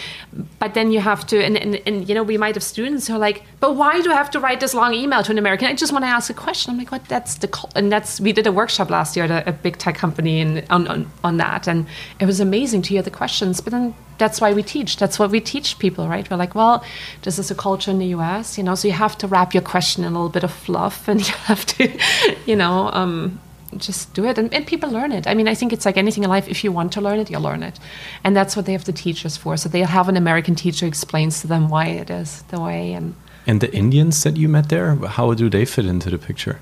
But then you have to, and, and, and you know, we might have students who are like, but why do I have to write this long email to an American? I just want to ask a question. I'm like, what? That's the, cul-" and that's, we did a workshop last year at a, a big tech company and on, on, on that. And it was amazing to hear the questions. But then that's why we teach. That's what we teach people, right? We're like, well, this is a culture in the US, you know, so you have to wrap your question in a little bit of fluff [LAUGHS] and you have to, you know, um, just do it and, and people learn it i mean i think it's like anything in life if you want to learn it you'll learn it and that's what they have the teachers for so they'll have an american teacher explains to them why it is the way and And the Indians that you met there, how do they fit into the picture?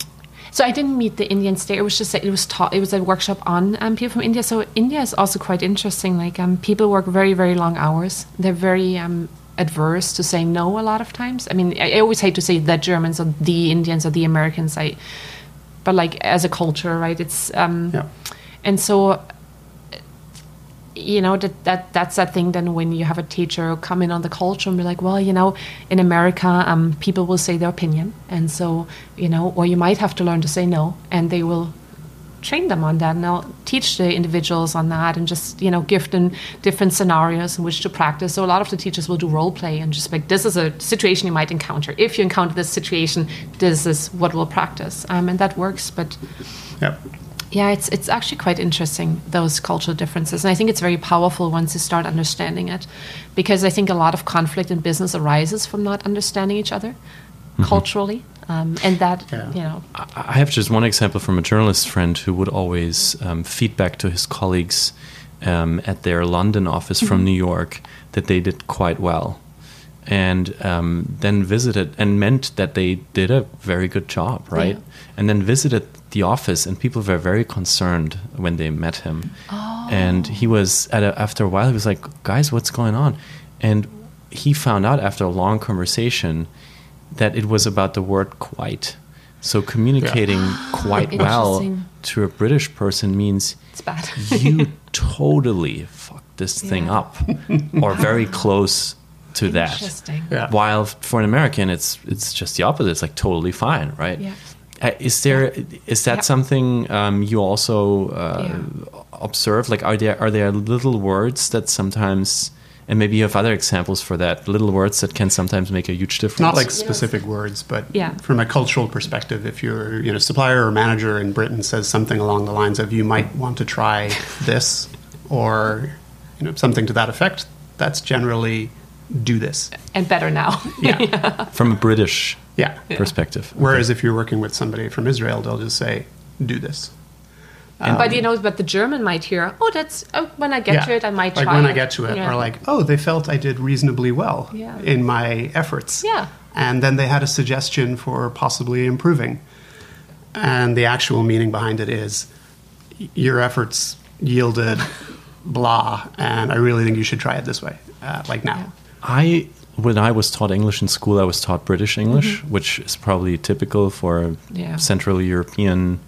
so i didn't meet the indians there. It was just that it was taught it was a workshop on um, people from india. So india is also quite interesting. Like um, people work very very long hours. They're very um, adverse to saying no a lot of times. I mean I, I always hate to say the germans or the indians or the americans. I but like as a culture right it's um Yeah. and so you know that, that that's that thing then when you have a teacher come in on the culture and be like well you know in america um, people will say their opinion. And so you know or you might have to learn to say no and they will train them on that. And they'll teach the individuals on that and just you know give them different scenarios in which to practice. So a lot of the teachers will do role play and just like this is a situation you might encounter. If you encounter this situation this is what we'll practice. Um, and that works but Yep. Yeah, it's it's actually quite interesting those cultural differences, and I think it's very powerful once you start understanding it, because I think a lot of conflict in business arises from not understanding each other culturally, um, and that Yeah. you know, I I have just one example from a journalist friend who would always um, feed back to his colleagues um, at their London office from New York that they did quite well. And um, then visited and meant that they did a very good job, right? Yeah. And then visited the office, and people were very concerned when they met him. Oh. And he was at a, after a while, he was like, "Guys, what's going on?" And he found out after a long conversation that it was about the word quite. So communicating [GASPS] quite well to a British person means it's bad. you [LAUGHS] totally fucked this thing up or very [LAUGHS] close to that. Yeah. While for an American it's it's just the opposite. It's like totally fine, right? Yeah. Uh, is there is that Yeah. something um, you also uh, Yeah. observe? Like, are there are there little words that sometimes, and maybe you have other examples for that, little words that can sometimes make a huge difference? Not like specific words, but Yeah. from a cultural perspective, if your you know supplier or manager in Britain says something along the lines of "you might want to try this" or you know something to that effect, that's generally do this. and better now. Yeah, [LAUGHS] from a British yeah. perspective. Whereas if you're working with somebody from Israel, they'll just say "do this." but you know, but the German might hear, oh, that's oh, when I get to it, I might like try when it. I get to it, Yeah. or like, oh, they felt I did reasonably well Yeah. in my efforts. Yeah. And then they had a suggestion for possibly improving. And the actual meaning behind it is your efforts yielded blah, and I really think you should try it this way, uh, like now. I when I was taught English in school, I was taught British English, which is probably typical for a. Yeah. Central European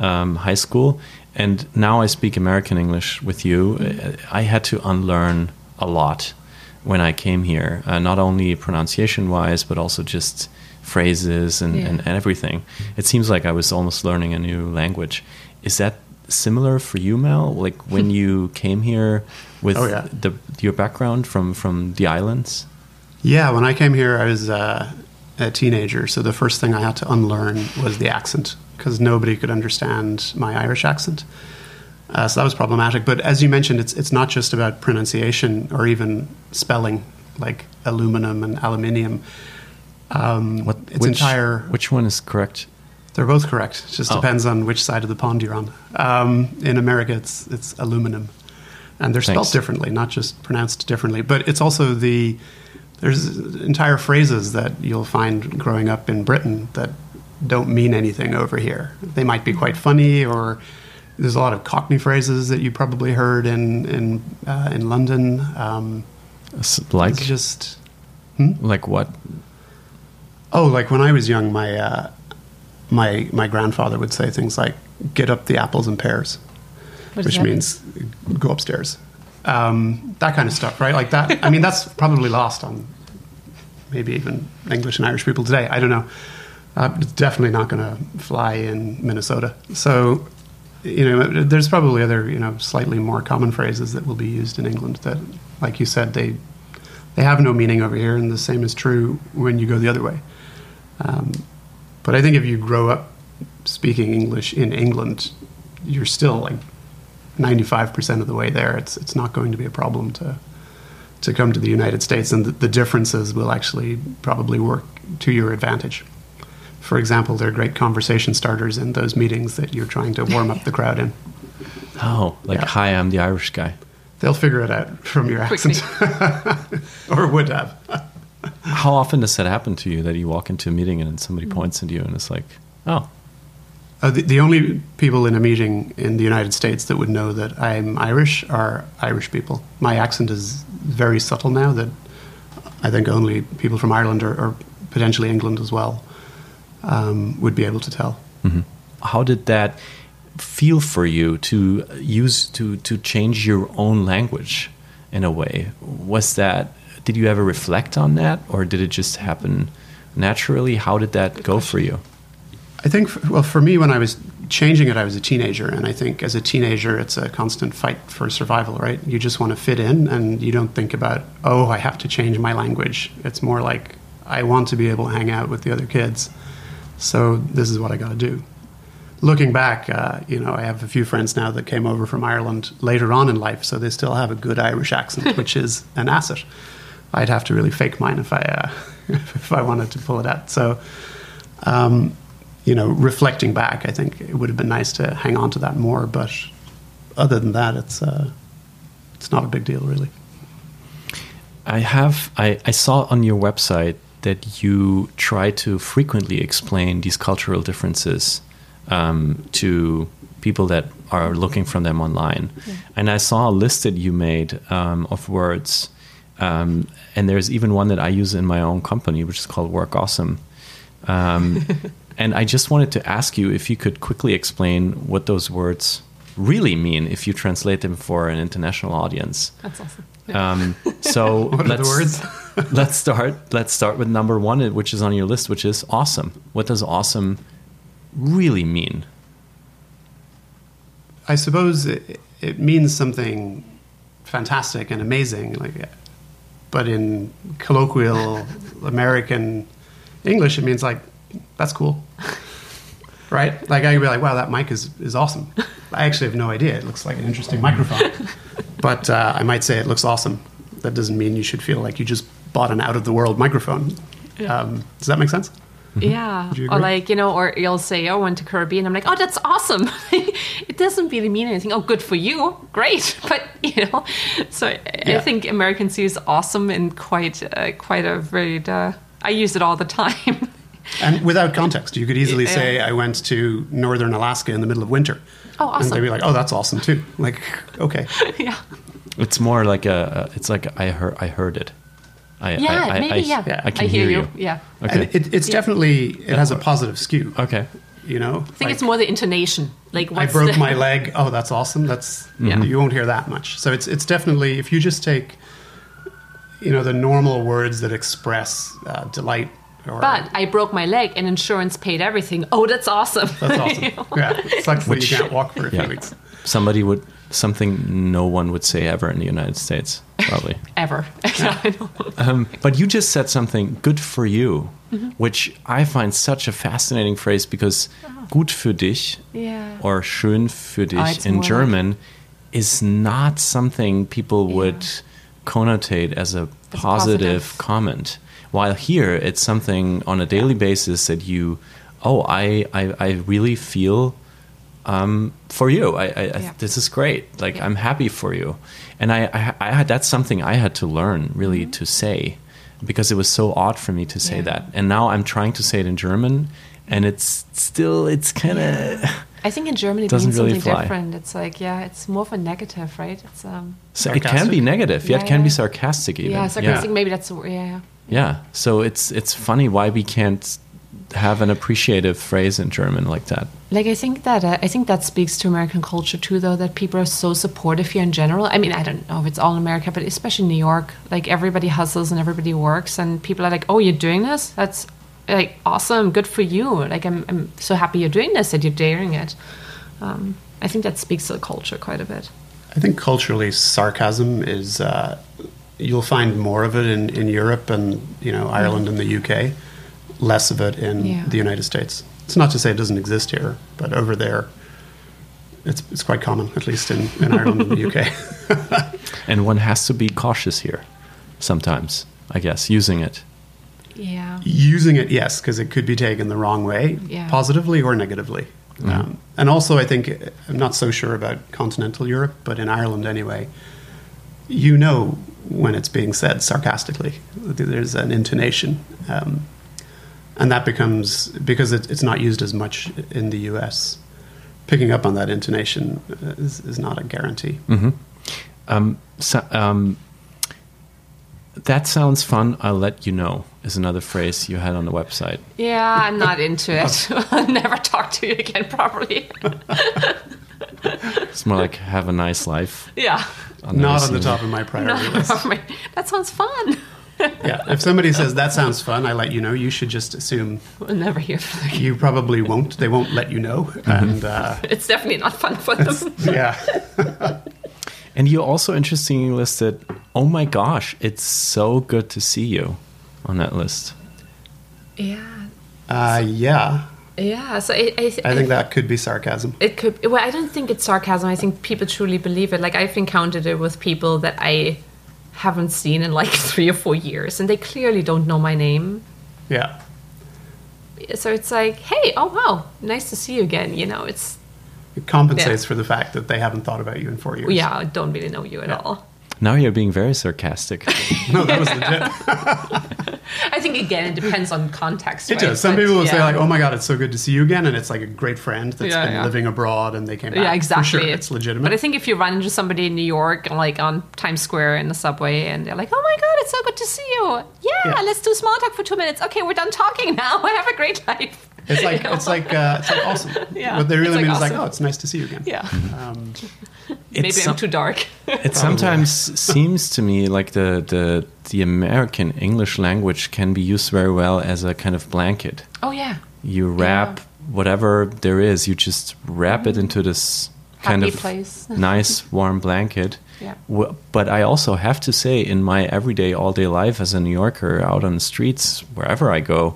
um, high school. And now I speak American English with you. Mm-hmm. I had to unlearn a lot when I came here, uh, not only pronunciation wise, but also just phrases and, Yeah. and, and everything. It seems like I was almost learning a new language. Is that similar for you, Mel? Like when [LAUGHS] you came here with Oh, yeah. the, your background from, from the islands? Yeah, when I came here, I was uh, a teenager, so the first thing I had to unlearn was the accent because nobody could understand my Irish accent. Uh, so that was problematic. But as you mentioned, it's it's not just about pronunciation or even spelling, like aluminum and aluminium. Um, What, its which, entire which one is correct? they're both correct. It just Oh. depends on which side of the pond you're on. Um, in America, it's it's aluminum, and they're spelled Thanks. differently, not just pronounced differently. But it's also the there's entire phrases that you'll find growing up in Britain that don't mean anything over here. They might be quite funny, or there's a lot of Cockney phrases that you probably heard in in uh, in London. Um, Like, it's just like what? Oh, like when I was young, my uh, my my grandfather would say things like "get up the apples and pears," What which that mean? means go upstairs. Um, that kind of stuff, right? Like that. I mean, that's probably lost on maybe even English and Irish people today. I don't know. Uh, it's definitely not going to fly in Minnesota. So, you know, there's probably other, you know, slightly more common phrases that will be used in England that, like you said, they they have no meaning over here, and the same is true when you go the other way. Um, but I think if you grow up speaking English in England, you're still like 95% of the way there. It's it's not going to be a problem to to come to the United States, and the, the differences will actually probably work to your advantage. For example, they're great conversation starters in those meetings that you're trying to warm up the crowd in. [LAUGHS] Oh, like Yeah. hi, I'm the Irish guy. They'll figure it out from your accent, [LAUGHS] or would have. How often does that happen to you that you walk into a meeting and somebody Mm. points at you and it's like, oh, Uh, the, the only people in a meeting in the United States that would know that I'm Irish are Irish people. My accent is very subtle now that I think only people from Ireland or, or potentially England as well um, would be able to tell. how did that feel for you to use to to change your own language in a way? Was that did you ever reflect on that, or did it just happen naturally? How did that go for you? I think, well, for me, when I was changing it, I was a teenager, and I think as a teenager, it's a constant fight for survival, right? You just want to fit in, and you don't think about, oh, I have to change my language. It's more like, I want to be able to hang out with the other kids, so this is what I got to do. Looking back, uh, you know, I have a few friends now that came over from Ireland later on in life, so they still have a good Irish accent, [LAUGHS] which is an asset. I'd have to really fake mine if I uh, [LAUGHS] if I wanted to pull it out. So, um, you know, reflecting back, I think it would have been nice to hang on to that more. But other than that, it's uh, it's not a big deal, really. I have I, I saw on your website that you try to frequently explain these cultural differences um, to people that are looking from them online. And I saw a list that you made um, of words, um, and there's even one that I use in my own company, which is called Work Awesome. [LAUGHS] And I just wanted to ask you if you could quickly explain what those words really mean if you translate them for an international audience. That's awesome. Um, [LAUGHS] so What let's, words? [LAUGHS] let's start. Let's start with number one, which is on your list, which is awesome. What does awesome really mean? I suppose it, it means something fantastic and amazing, like, but in colloquial American English, it means like that's cool, right? Like I could be like, wow, that mic is is awesome. I actually have no idea. It looks like an interesting microphone, [LAUGHS] but uh, I might say it looks awesome. That doesn't mean you should feel like you just bought an out of the world microphone. Um, does that make sense? Yeah. Would you Or like, you know, or you'll say, oh, I went to Caribbean. I'm like, oh, that's awesome. [LAUGHS] it doesn't really mean anything. Oh, good for you. Great. [LAUGHS] But, you know, so I- I think Americans use awesome in quite, uh, quite a very, uh, I use it all the time. And without context, you could easily Yeah. say, I went to northern Alaska in the middle of winter. Oh, And awesome. they'd be like, oh, that's awesome too. Like, okay. [LAUGHS] yeah. It's more like a. a- It's like I heard. I heard it. I, Yeah, I, I, maybe, I, yeah. yeah, I can hear, hear you. you. Yeah. Okay. And it, it's definitely, it has a positive skew. okay. You know? I think it's more the intonation. Like, I broke the, my leg. Oh, that's awesome. That's Yeah. you won't hear that much. So it's it's definitely if you just take, you know, the normal words that express uh, delight or But I broke my leg and insurance paid everything. Oh, that's awesome. that's awesome. [LAUGHS] yeah, it sucks that you can't walk for a few weeks. Somebody would something no one would say ever in the United States, probably. [LAUGHS] Ever. [LAUGHS] I know. Um, but you just said something good for you, Mm-hmm. which I find such a fascinating phrase because gut für dich Oh. Yeah. or schön für dich Oh, in more like- German is not something people Yeah. would connotate as a As a positive, positive. comment. While here, it's something on a daily basis that you, oh, I, I, I really feel um, for you. I, I, I Yeah. this is great. Like Yeah. I'm happy for you, and I, I, I had that's something I had to learn really Mm-hmm. to say because it was so odd for me to say Yeah. that, and now I'm trying to say it in German, and it's still it's kind of. I think in Germany it Doesn't means really something fly. different. It's like, yeah, it's more of a negative, right? It's um So it can be negative. Yeah, Yeah, it can be sarcastic even. yeah, sarcastic maybe that's yeah, yeah. Yeah. So it's it's funny why we can't have an appreciative phrase in German like that? Like I think that uh, I think that speaks to American culture too, though. That people are so supportive here in general. I mean, I don't know if it's all in America, but especially New York, like everybody hustles and everybody works, and people are like, "Oh, you're doing this? That's like awesome, good for you!" Like I'm, I'm so happy you're doing this that you're daring it. Um, I think that speaks to the culture quite a bit. I think culturally, sarcasm is. Uh, you'll find more of it in, in Europe and you know Ireland and the UK, less of it in Yeah. the United States. It's not to say it doesn't exist here, but over there, it's it's quite common, at least in, in Ireland and the UK. [LAUGHS] And one has to be cautious here sometimes, I guess, using it. Yeah. Using it, yes, because it could be taken the wrong way, Yeah. positively or negatively. Um, and also, I think I'm not so sure about continental Europe, but in Ireland anyway, you know when it's being said sarcastically. There's an intonation, um, and that becomes because it, it's not used as much in the U.S. Picking up on that intonation uh, is, is not a guarantee. Um, so, um, that sounds fun. I'll let you know is another phrase you had on the website. Yeah, I'm not into it. [LAUGHS] I'll never talk to you again properly. [LAUGHS] [LAUGHS] It's more like have a nice life. yeah. I'll Not on the top of my priority list. that sounds fun. Yeah, if somebody says that sounds fun, I let you know. You should just assume We'll never hear from them. you probably won't. They won't let you know, and uh, It's definitely not fun for them. [LAUGHS] yeah, [LAUGHS] And you also interestingly listed, oh my gosh, it's so good to see you on that list. yeah. uh, yeah. Yeah. So I, I, I think that could be sarcasm. it could. Well, I don't think it's sarcasm. I think people truly believe it. Like I've encountered it with people that I haven't seen in like [LAUGHS] three or four years, and they clearly don't know my name. Yeah, So it's like, hey, oh wow, nice to see you again. You know, it's it compensates Yeah. for the fact that they haven't thought about you in four years. yeah, I don't really know you at all. Now you're being very sarcastic. [LAUGHS] no, that was legit. [LAUGHS] I think again, it depends on context. It right? does. Some But, people will say like, "Oh my god, it's so good to see you again," and it's like a great friend that's Yeah, been yeah. living abroad and they came back. Yeah, exactly. For sure, it's legitimate. But I think if you run into somebody in New York, like on Times Square in the subway, and they're like, "Oh my god, it's so good to see you! Yeah, Yeah. let's do small talk for two minutes. Okay, we're done talking now. [LAUGHS] Have a great life." it's like You know? it's like uh, it's like awesome. Yeah, what they it's really like mean is like, "Oh, it's nice to see you again." yeah. Um, [LAUGHS] Maybe It's I'm too dark. It [LAUGHS] sometimes [LAUGHS] seems to me like the, the the American English language can be used very well as a kind of blanket. oh yeah. You wrap whatever there is, you just wrap it mm-hmm. into this kind Happy of place. nice warm blanket. Yeah. Wh- But I also have to say, in my everyday, all day life as a New Yorker, out on the streets, wherever I go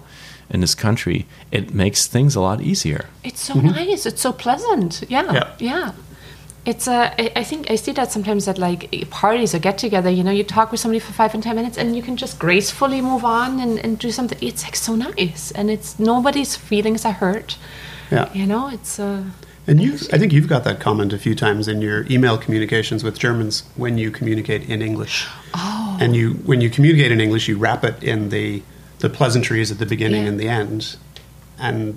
in this country, it makes things a lot easier. It's so mm-hmm. nice. It's so pleasant. Yeah. Yeah. Yeah. It's uh, I I think I see that sometimes at like parties or get together. You know, you talk with somebody for five and ten minutes, and you can just gracefully move on and, and do something. It's like so nice, and it's nobody's feelings are hurt. yeah. You know, it's uh, And you, I think you've got that comment a few times in your email communications with Germans when you communicate in English. Oh. And you, when you communicate in English, you wrap it in the the pleasantries at the beginning Yeah. and the end, and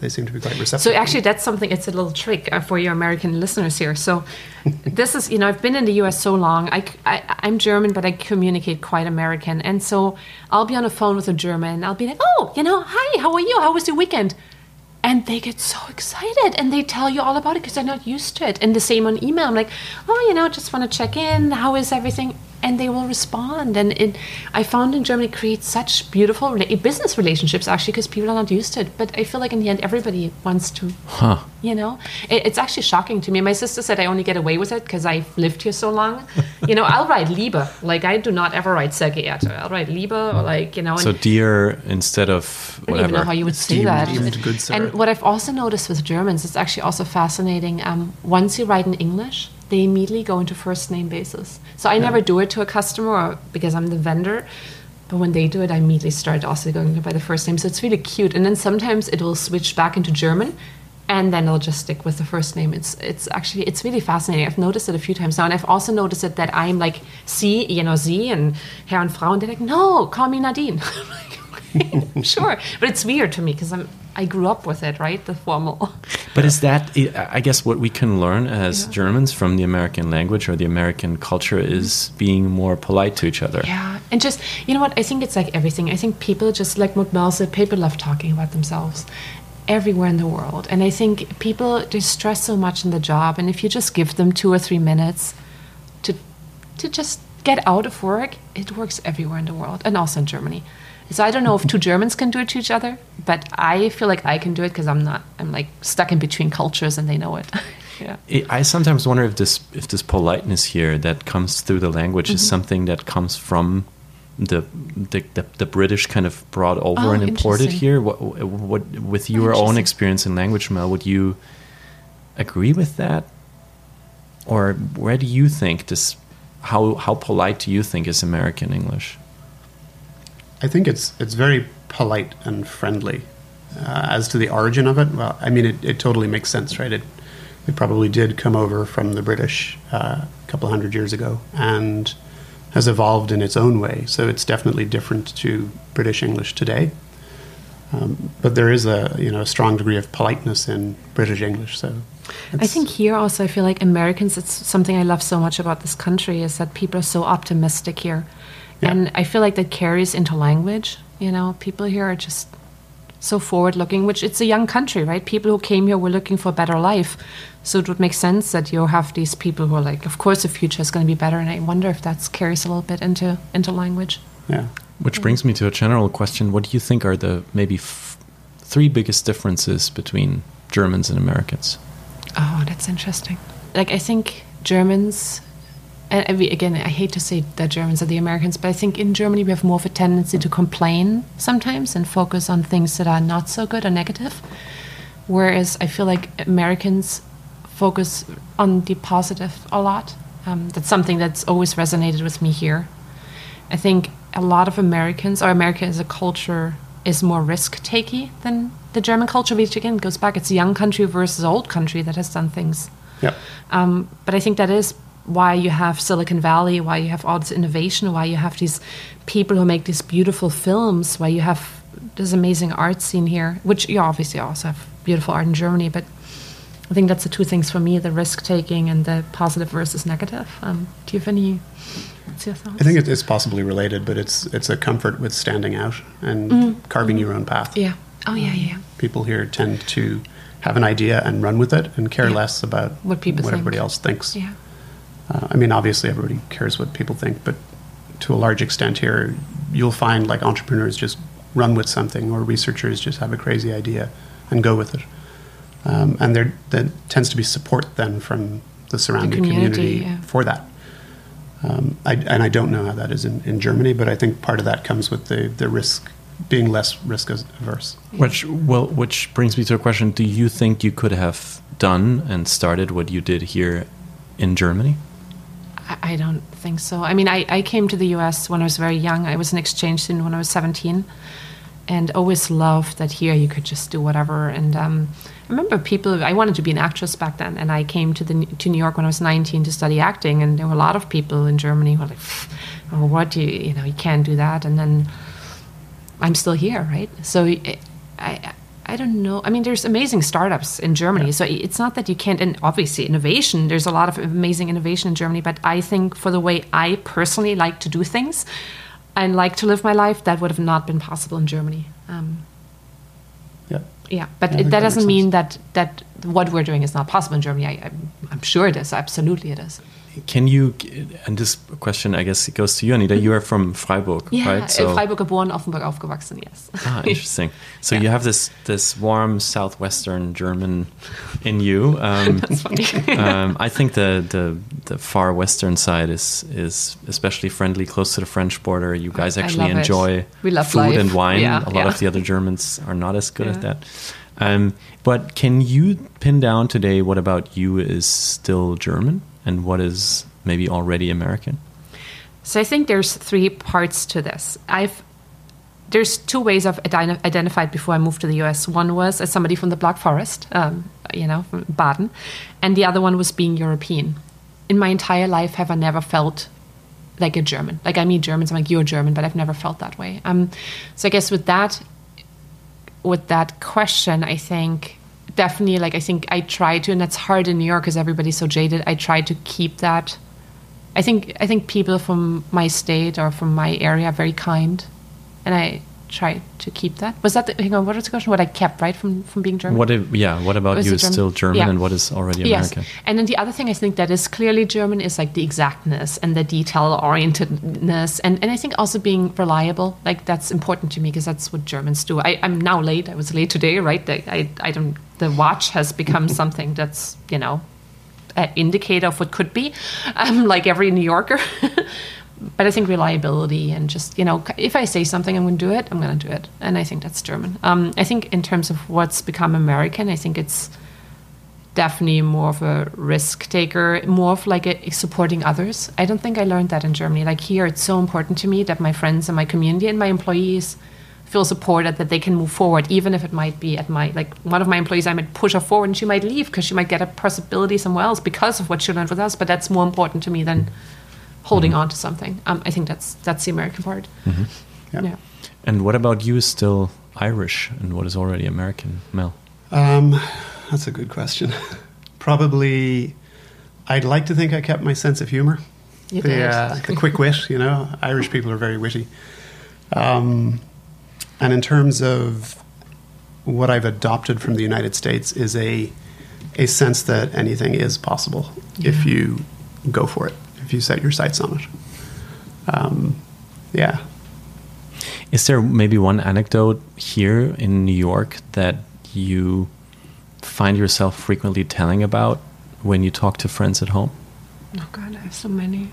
they seem to be quite receptive. So actually, that's something. It's a little trick uh, for your American listeners here. So, [LAUGHS] this is you know I've been in the U.S. so long. I, I I'm German, but I communicate quite American, and so I'll be on a phone with a German. I'll be like, oh, you know, hi, how are you? How was your weekend? And they get so excited and they tell you all about it because they're not used to it. And the same on email. I'm like, oh, you know, just want to check in. How is everything? And they will respond. And it, I found in Germany creates such beautiful rela- business relationships actually because people are not used to it. But I feel like in the end, everybody wants to, Huh. you know, it, it's actually shocking to me. My sister said I only get away with it because I've lived here so long. you know, I'll write Liebe. Like I do not ever write sehr geehrte. I'll write Liebe or like, you know. and- So dear instead of I don't even know how you would say that. esteemed good sir. and what I've also noticed with Germans, it's actually also fascinating. Um, once you write in English, they immediately go into first name basis. So I never do it to a customer because I'm the vendor. But when they do it, I immediately start also going by the first name. So it's really cute. And then sometimes it will switch back into German, and then I'll just stick with the first name. It's it's actually it's really fascinating. I've noticed it a few times now, and I've also noticed it that I'm like Sie, you know, Sie and Herr and Frau, and they're like, no, call me Nadine. [LAUGHS] I'm like, okay, [LAUGHS] sure, but it's weird to me because I'm I grew up with it, right? The formal. [LAUGHS] But is that, I guess, what we can learn as Yeah. Germans from the American language or the American culture mm-hmm. is being more polite to each other? Yeah, And just, you know what? I think it's like everything. I think people just, like Mel said, people love talking about themselves everywhere in the world. And I think people, they stress so much in the job. And if you just give them two or three minutes to, to just get out of work, it works everywhere in the world and also in Germany. So I don't know if two Germans can do it to each other, but I feel like I can do it because I'm not, I'm like stuck in between cultures and they know it. [LAUGHS] yeah. I sometimes wonder if this if this politeness here that comes through the language is Mm-hmm. something that comes from the the, the, the British kind of brought over Oh, and imported here. What what with your own experience in language, Mel? Would you agree with that, or where do you think this? How how polite do you think is American English? I think it's it's very polite and friendly. Uh, as to the origin of it, well, I mean, it, it totally makes sense, right? It it probably did come over from the British uh, a couple hundred years ago and has evolved in its own way. So it's definitely different to British English today. Um, but there is a you know a strong degree of politeness in British English. So I think here also, I feel like Americans, it's something I love so much about this country is that people are so optimistic here. Yeah. And I feel like that carries into language. You know, people here are just so forward looking, which it's a young country, right? People who came here were looking for a better life. So it would make sense that you have these people who are like, of course, the future is going to be better. And I wonder if that carries a little bit into, into language. yeah. Which brings me to a general question: What do you think are the maybe f- three biggest differences between Germans and Americans? Oh, that's interesting. Like I think Germans, and again, I hate to say that Germans are the Americans, but I think in Germany we have more of a tendency to complain sometimes and focus on things that are not so good or negative. Whereas I feel like Americans focus on the positive a lot. Um, that's something that's always resonated with me here. I think a lot of Americans, or America as a culture, is more risk takey than the German culture, which again goes back. It's a young country versus old country that has done things. Yeah. Um, but I think that is why you have Silicon Valley, why you have all this innovation, why you have these people who make these beautiful films, why you have this amazing art scene here, which you obviously also have beautiful art in Germany. But I think that's the two things for me the risk taking and the positive versus negative. Um, do you have any? What's your thoughts? I think it is possibly related, but it's it's a comfort with standing out and carving your own path. Yeah. Oh, yeah, yeah. yeah. People here tend to have an idea and run with it and care Yeah. less about What people think. everybody else thinks. Yeah. Uh, I mean, obviously, everybody cares what people think, but to a large extent here, you'll find like entrepreneurs just run with something, or researchers just have a crazy idea and go with it. Um, and there, there tends to be support then from the surrounding community, community, yeah. for that. Um, I, and I don't know how that is in, in Germany, but I think part of that comes with the, the risk being less risk averse. Which well, which brings me to a question: Do you think you could have done and started what you did here in Germany? I, I don't think so. I mean, I, I came to the US when I was very young. I was an exchange student when I was 17 and always loved that here you could just do whatever. And um, I remember people, I wanted to be an actress back then. And I came to, the, to New York when I was 19 to study acting. And there were a lot of people in Germany who were like, oh, what do you, you know, you can't do that. And then I'm still here, right? So I, I, I don't know. I mean, there's amazing startups in Germany. So it's not that you can't, and obviously innovation, there's a lot of amazing innovation in Germany. But I think for the way I personally like to do things and like to live my life, that would have not been possible in Germany. Um, Yeah. yeah, but Yeah, it, that that doesn't mean that that what we're doing is not possible in Germany. I, I'm, I'm sure it is. Absolutely, it is. Can you? And this question, I guess, it goes to you, Anita. You are from Freiburg, Yeah, right? in Freiburg geboren, Offenburg aufgewachsen. Yes. Ah, [LAUGHS] interesting. So Yeah. you have this this warm southwestern German in you. [LAUGHS] Um, That's funny. [LAUGHS] um, I think the, the the far western side is is especially friendly, close to the French border. You guys actually enjoy We love food life. and wine. Yeah, a lot yeah. of the other Germans are not as good at that. Um, but can you pin down today what about you is still German and what is maybe already American? So I think there's three parts to this. I've there's two ways identi- identified before I moved to the US. One was as somebody from the Black Forest, um, you know, from Baden, and the other one was being European. In my entire life, have I never felt like a German. Like I meet Germans, I'm like you're German, but I've never felt that way. Um, so I guess with that, with that question, I think definitely like I think I try to, and that's hard in New York because everybody's so jaded. I try to keep that I think I think people from my state or from my area are very kind, and I try to keep that. Was that the, hang on? What was the question? What I kept right from from being German? What if, yeah, what about Was you is German? still German Yeah. and what is already American? Yes. And then the other thing I think that is clearly German is like the exactness and the detail orientedness. And, and I think also being reliable, like that's important to me because that's what Germans do. I, I'm now late. I was late today, right? I, I, I don't, the watch has become [LAUGHS] something that's, you know, an indicator of what could be, um, [LAUGHS] like every New Yorker. [LAUGHS] but I think reliability and just, you know, if I say something, I'm going to do it, I'm going to do it. And I think that's German. Um, I think in terms of what's become American, I think it's definitely more of a risk taker, more of like a, supporting others. I don't think I learned that in Germany. Like here, it's so important to me that my friends and my community and my employees feel supported that they can move forward, even if it might be at my like one of my employees. I might push her forward and she might leave because she might get a possibility somewhere else because of what she learned with us. But that's more important to me than holding on to something. Um, I think that's that's the American part. Yeah. Yeah. And what about you is still Irish and what is already American, Mel? Um, that's a good question. [LAUGHS] Probably, I'd like to think I kept my sense of humor. You the, did. uh, the quick wit, you know, Irish people are very witty. Um, and in terms of what I've adopted from the United States is a a sense that anything is possible if you go for it, if you set your sights on it. Um, yeah, Is there maybe one anecdote here in New York that you find yourself frequently telling about when you talk to friends at home? Oh God, I have so many.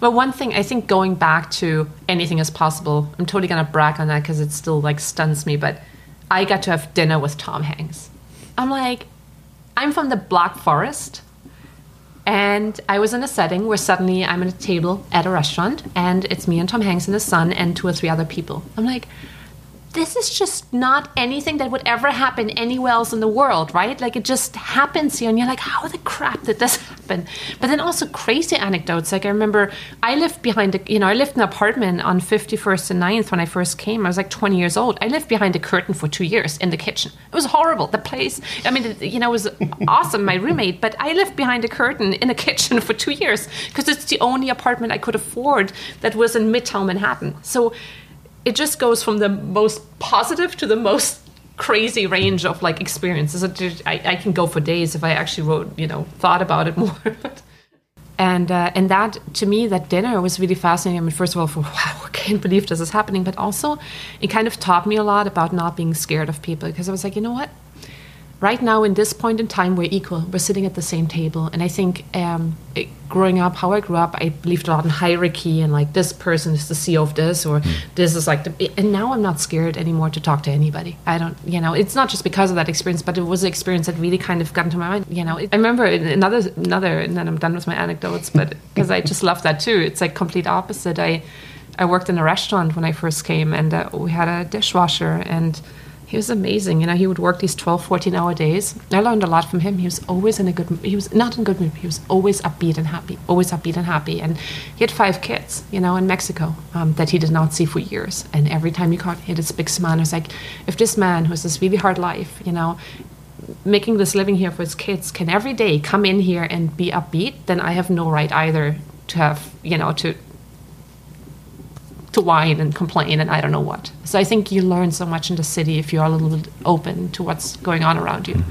Well, one thing I think going back to anything is possible. I'm totally gonna brag on that because it still like stuns me. But I got to have dinner with Tom Hanks. I'm like, I'm from the Black Forest, and I was in a setting where suddenly I'm at a table at a restaurant, and it's me and Tom Hanks and his son and two or three other people. I'm like, this is just not anything that would ever happen anywhere else in the world, right? Like it just happens here, and you're like, how the crap did this happen? But then also crazy anecdotes. Like I remember I lived behind, a, you know, I lived in an apartment on 51st and 9th when I first came. I was like 20 years old. I lived behind a curtain for two years in the kitchen. It was horrible. The place, I mean, you know, it was awesome, my roommate, but I lived behind a curtain in a kitchen for two years because it's the only apartment I could afford that was in Midtown Manhattan. So it just goes from the most positive to the most crazy range of like experiences. I, I can go for days if I actually wrote, you know, thought about it [LAUGHS] more. and uh, and that to me, that dinner was really fascinating. I mean, first of all, for [LAUGHS] wow, I can't believe this is happening, but also it kind of taught me a lot about not being scared of people because I was like, you know what, right now in this point in time we're equal. We're sitting at the same table. And i think um, it, growing up how i grew up i believed a lot in hierarchy and like this person is the ceo of this or this is like the and now i'm not scared anymore to talk to anybody. I don't you know it's not just because of that experience but it was an experience that really kind of got into my mind you know. I remember another another and then i'm done with my anecdotes but [LAUGHS] because i just love that too. It's like complete opposite. I i worked in a restaurant when i first came and uh, we had a dishwasher and he was amazing. You know, he would work these 12, 14 hour days. I learned a lot from him. He was always in a good, he was not in good mood. He was always upbeat and happy, always upbeat and happy. And he had five kids, you know, in Mexico um, that he did not see for years. And every time he caught, he had this big smile. And It was like, if this man who has this really hard life, you know, making this living here for his kids can every day come in here and be upbeat, then I have no right either to have, you know, to to whine and complain and I don't know what. So I think you learn so much in the city if you're a little bit open to what's going on around you.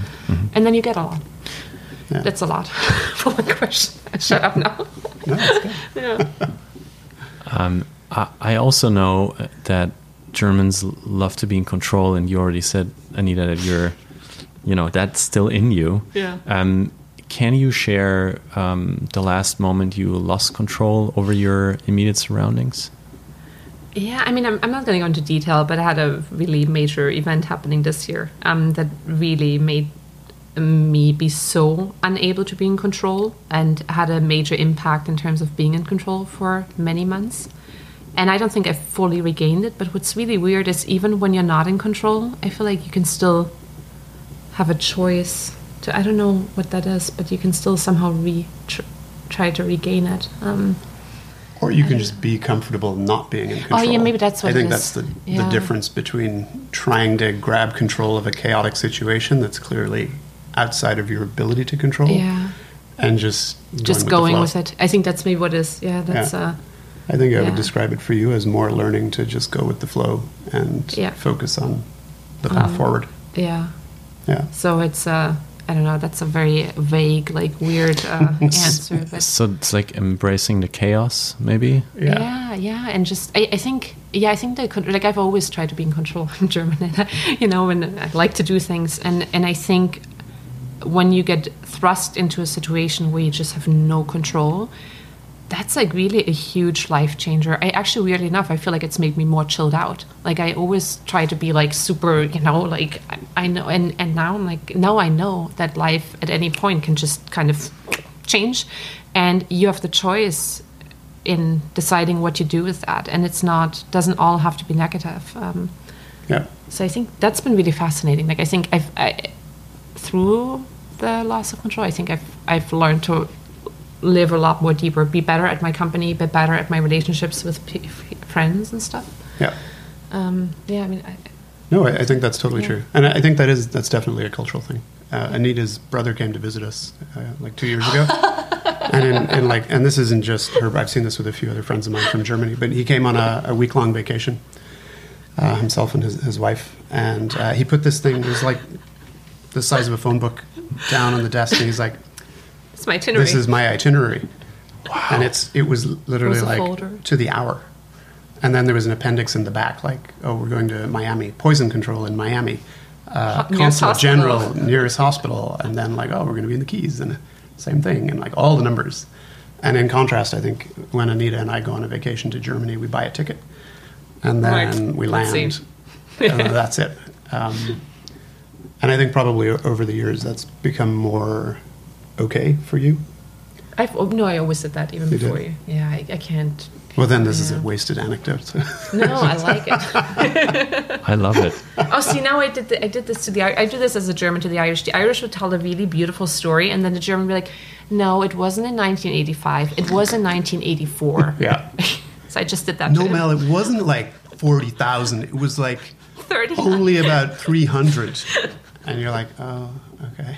And then you get a lot. Yeah. That's a lot [LAUGHS] for one question. [LAUGHS] Shut up now. no, that's good. [LAUGHS] yeah. Um, I, I also know that Germans love to be in control, and you already said, Anita, that you're, you know, that's still in you. Yeah. Um, can you share um, the last moment you lost control over your immediate surroundings? Yeah, I mean, I'm, I'm not going to go into detail, but I had a really major event happening this year um, that really made me be so unable to be in control and had a major impact in terms of being in control for many months. And I don't think I fully regained it, but what's really weird is even when you're not in control, I feel like you can still have a choice to, I don't know what that is, but you can still somehow re- tr- try to regain it. Um, Or you can just be comfortable not being in control. Oh, yeah, maybe that's what I think that's the, Yeah. the difference between trying to grab control of a chaotic situation that's clearly outside of your ability to control yeah. and just just the going with it. I think that's maybe what it is. Yeah, that's Yeah. uh, I think I would describe it for you as more learning to just go with the flow and focus on the path Um, forward. yeah. Yeah. So it's uh, I don't know. That's a very vague, like weird uh, [LAUGHS] answer, but So it's like embracing the chaos, maybe. Yeah. yeah, yeah, and just I, I think yeah, I think the con- like I've always tried to be in control [LAUGHS] in German, and, [LAUGHS] you know, and I like to do things, and and I think when you get thrust into a situation where you just have no control, that's like really a huge life changer. I actually, weirdly enough, I feel like it's made me more chilled out. Like I always try to be like super, you know, like I, I know, and and now I'm like now I know that life at any point can just kind of change, and you have the choice in deciding what you do with that, and it's not doesn't all have to be negative. Um, Yeah. so I think that's been really fascinating. Like I think I've I, through the loss of control, I think I've I've learned to live a lot more deeper, be better at my company, be better at my relationships with friends and stuff. Yeah. Um, yeah, I mean, I, No, I, I think that's totally Yeah. true, and I I think that is that's definitely a cultural thing. Uh, Anita's brother came to visit us uh, like two years ago, [LAUGHS] and in, and like and this isn't just her. I've seen this with a few other friends of mine from Germany, but he came on a, a week long vacation, uh, himself and his, his wife, and uh, he put this thing. It was like the size of a phone book down on the desk, and he's like, it's my itinerary. "This is my itinerary," and it's it was literally It was like folder. to the hour. And then there was an appendix in the back, like, oh, we're going to Miami, poison control in Miami, uh, Ho- nearest consulate hospital. general, nearest hospital, and then like, oh, we're going to be in the Keys, and same thing, and like all the numbers. And in contrast, I think when Anita and I go on a vacation to Germany, we buy a ticket, and then Right. we land, and that's it. Um, and I think probably over the years that's become more okay for you. I've, oh, no, I always said that even You before did? you. Yeah, I, I can't. Well, then this is a wasted anecdote. No, I [LAUGHS] like it. I love it. oh, see, now I did the, I did this to the I do this as a German to the Irish. The Irish would tell a really beautiful story, and then the German would be like, "No, it wasn't in 1985. It was in 1984." [LAUGHS] yeah. [LAUGHS] so I just did that. No, to him. Mel, it wasn't like 40,000. It was like 30. only about 300. And you're like, oh, okay.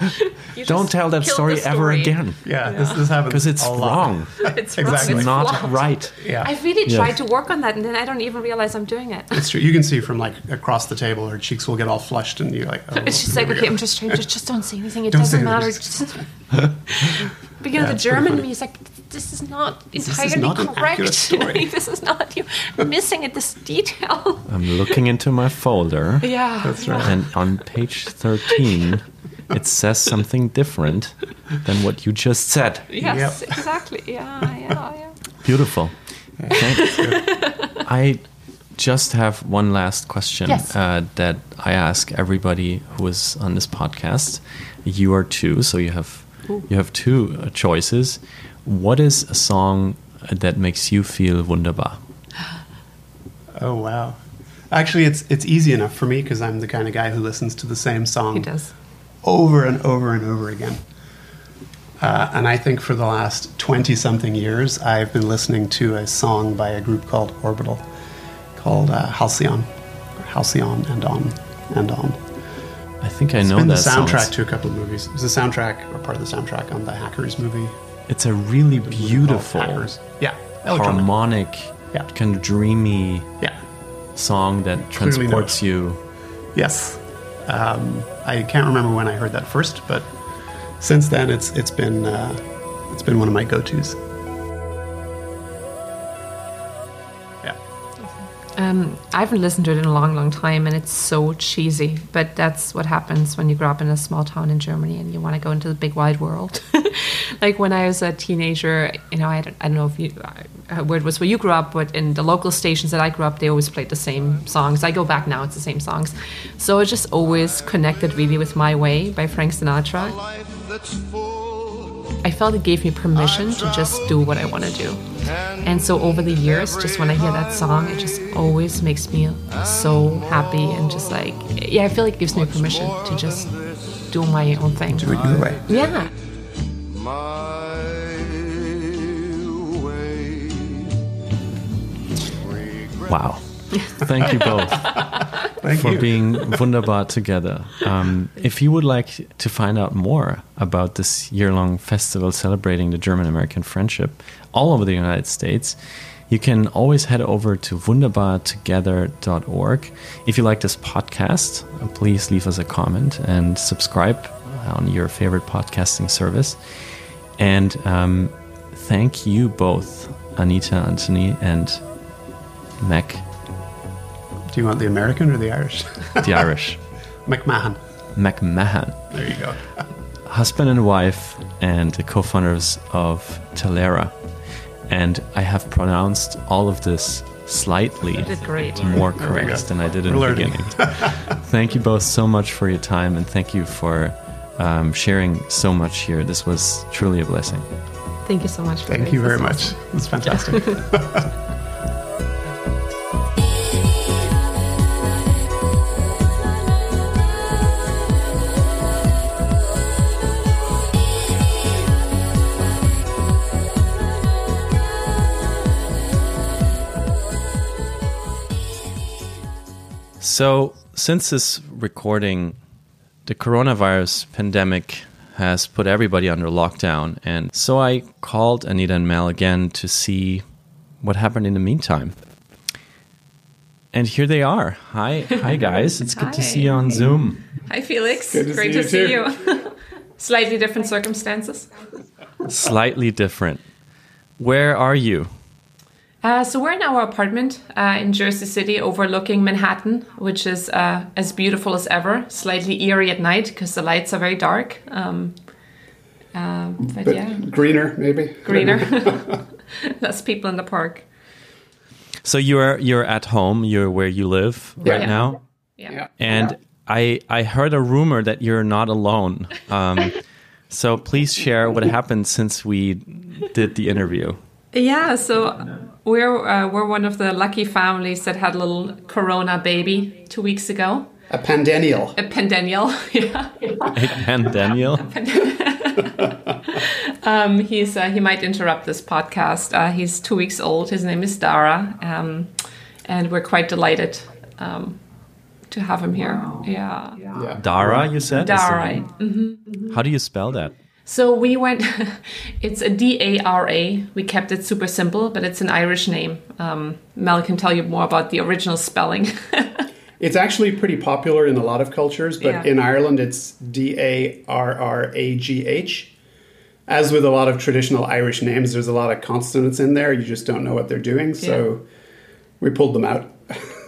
[LAUGHS] You just Don't tell that killed story, ever again Yeah, This, this happens. because it's a lot. wrong. [LAUGHS] It's wrong. Exactly. It's Not flopped. right. Yeah. I really Yeah. tried to work on that, and then I don't even realize I'm doing it. It's true. You can see from like across the table, her cheeks will get all flushed, and you're like, oh, [LAUGHS] It's just like, we okay, go. I'm just trying. Just, just don't say anything. It Don't doesn't matter. anything. Just- but you know, Yeah, the German funny. me is like, this is not is entirely not an accurate correct. story. this is not you missing at this detail. I'm looking into my folder. yeah, That's right. And on page 13, it says something different than what you just said. Yes, Yep. exactly. Yeah, yeah, yeah. Beautiful. Thanks. I just have one last question Yes. uh, that I ask everybody who is on this podcast. You are two, so you have you have two uh, choices. What is a song uh, that makes you feel wunderbar? [GASPS] Oh, wow. Actually, it's it's easy enough for me because I'm the kind of guy who listens to the same song He does. Over and over and over again. Uh, and I think for the last 20 something years, I've been listening to a song by a group called Orbital called uh, Halcyon. Halcyon and on and on. I think I It's know been the that soundtrack song. to a couple of movies. It was the soundtrack, or part of the soundtrack on the Hackers movie. It's a really The beautiful, Hackers. Yeah. electronic. harmonic, Yeah. kind of dreamy Yeah. song that Clearly transports you. Yes. Um, I can't remember when I heard that first, but since then it's it's been uh, it's been one of my go-tos. Um, I haven't listened to it in a long, long time, and it's so cheesy. But that's what happens when you grow up in a small town in Germany and you want to go into the big wide world. [LAUGHS] like when I was a teenager, you know, I don't, I don't know if you uh, where it was where you grew up, but in the local stations that I grew up, they always played the same songs. I go back now; it's the same songs. So it just always connected really with "My Way" by Frank Sinatra. Life that's full. I felt it gave me permission to just do what I want to do. And so over the years, just when I hear that song, it just always makes me so happy and just like, yeah, I feel like it gives me permission to just do my own thing. Do it your way. Yeah. Wow. Thank you both. [LAUGHS] Thank for you. being wunderbar together. Um, if you would like to find out more about this year long festival celebrating the German American friendship all over the United States, you can always head over to wunderbartogether.org. If you like this podcast, please leave us a comment and subscribe on your favorite podcasting service. And um, thank you both, Anita, Anthony, and Mac, Do you want the American or the Irish? [LAUGHS] the Irish, McMahon. McMahon. There you go. husband and wife and the co-founders of Talaera. And I have pronounced all of this slightly great. more correct than I did in We're the learning. beginning. [LAUGHS] thank you both so much for your time and thank you for um, sharing so much here. This was truly a blessing. Thank you so much. For Thank this. you very This much. It's fantastic. [LAUGHS] So, since this recording, the coronavirus pandemic has put everybody under lockdown. And so I called Anita and Mel again to see what happened in the meantime. And here they are. Hi, hi guys. It's good to see you on Zoom. Hi, Felix. Good to Great see to you see you. [LAUGHS] Slightly different circumstances. Slightly different. Where are you? Uh, so we're in our apartment uh, in Jersey City, overlooking Manhattan, which is uh, as beautiful as ever. Slightly eerie at night because the lights are very dark. Um, uh, but, But yeah, greener, maybe. greener. [LAUGHS] [LAUGHS] Less people in the park. So you're you're at home. You're where you live right Yeah. now. Yeah. Yeah. And I I heard a rumor that you're not alone. Um, so please share what happened since we did the interview. Yeah, so we're uh, we're one of the lucky families that had a little Corona baby two weeks ago, A pandennial. a pendennial. [LAUGHS] yeah, And Daniel, [LAUGHS] um, he's uh, he might interrupt this podcast. Uh, he's two weeks old. His name is Dara, um, and we're quite delighted um, to have him here. Yeah, Yeah. Dara, you said. Is the Dara. name? How do you spell that? So we went. [LAUGHS] it's a D A R A. We kept it super simple, but it's an Irish name. Um, Mel can tell you more about the original spelling. [LAUGHS] It's actually pretty popular in a lot of cultures, but Yeah. in Ireland it's D A R R A G H. As with a lot of traditional Irish names, there's a lot of consonants in there. You just don't know what they're doing, so we pulled them out.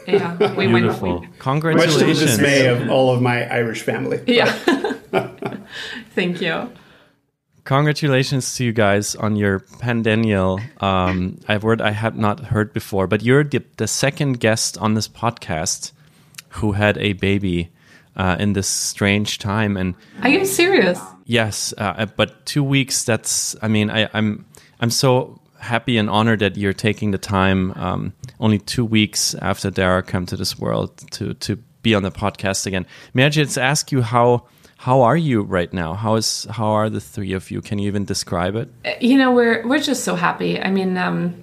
yeah, we [LAUGHS] Beautiful. went. Much to the dismay of all of my Irish family. Yeah. Thank you. Congratulations to you guys on your pandennial. Um, I've word I have not heard before, but you're the, the second guest on this podcast who had a baby uh, in this strange time, and Are you serious? Yes, uh, but two weeks. That's. I mean, I, I'm. I'm so happy and honored that you're taking the time. Um, only two weeks after Dara came to this world to to be on the podcast again. May I just ask you how how are you right now? How is how are the three of you? Can you even describe it? You know, we're we're just so happy. I mean, um,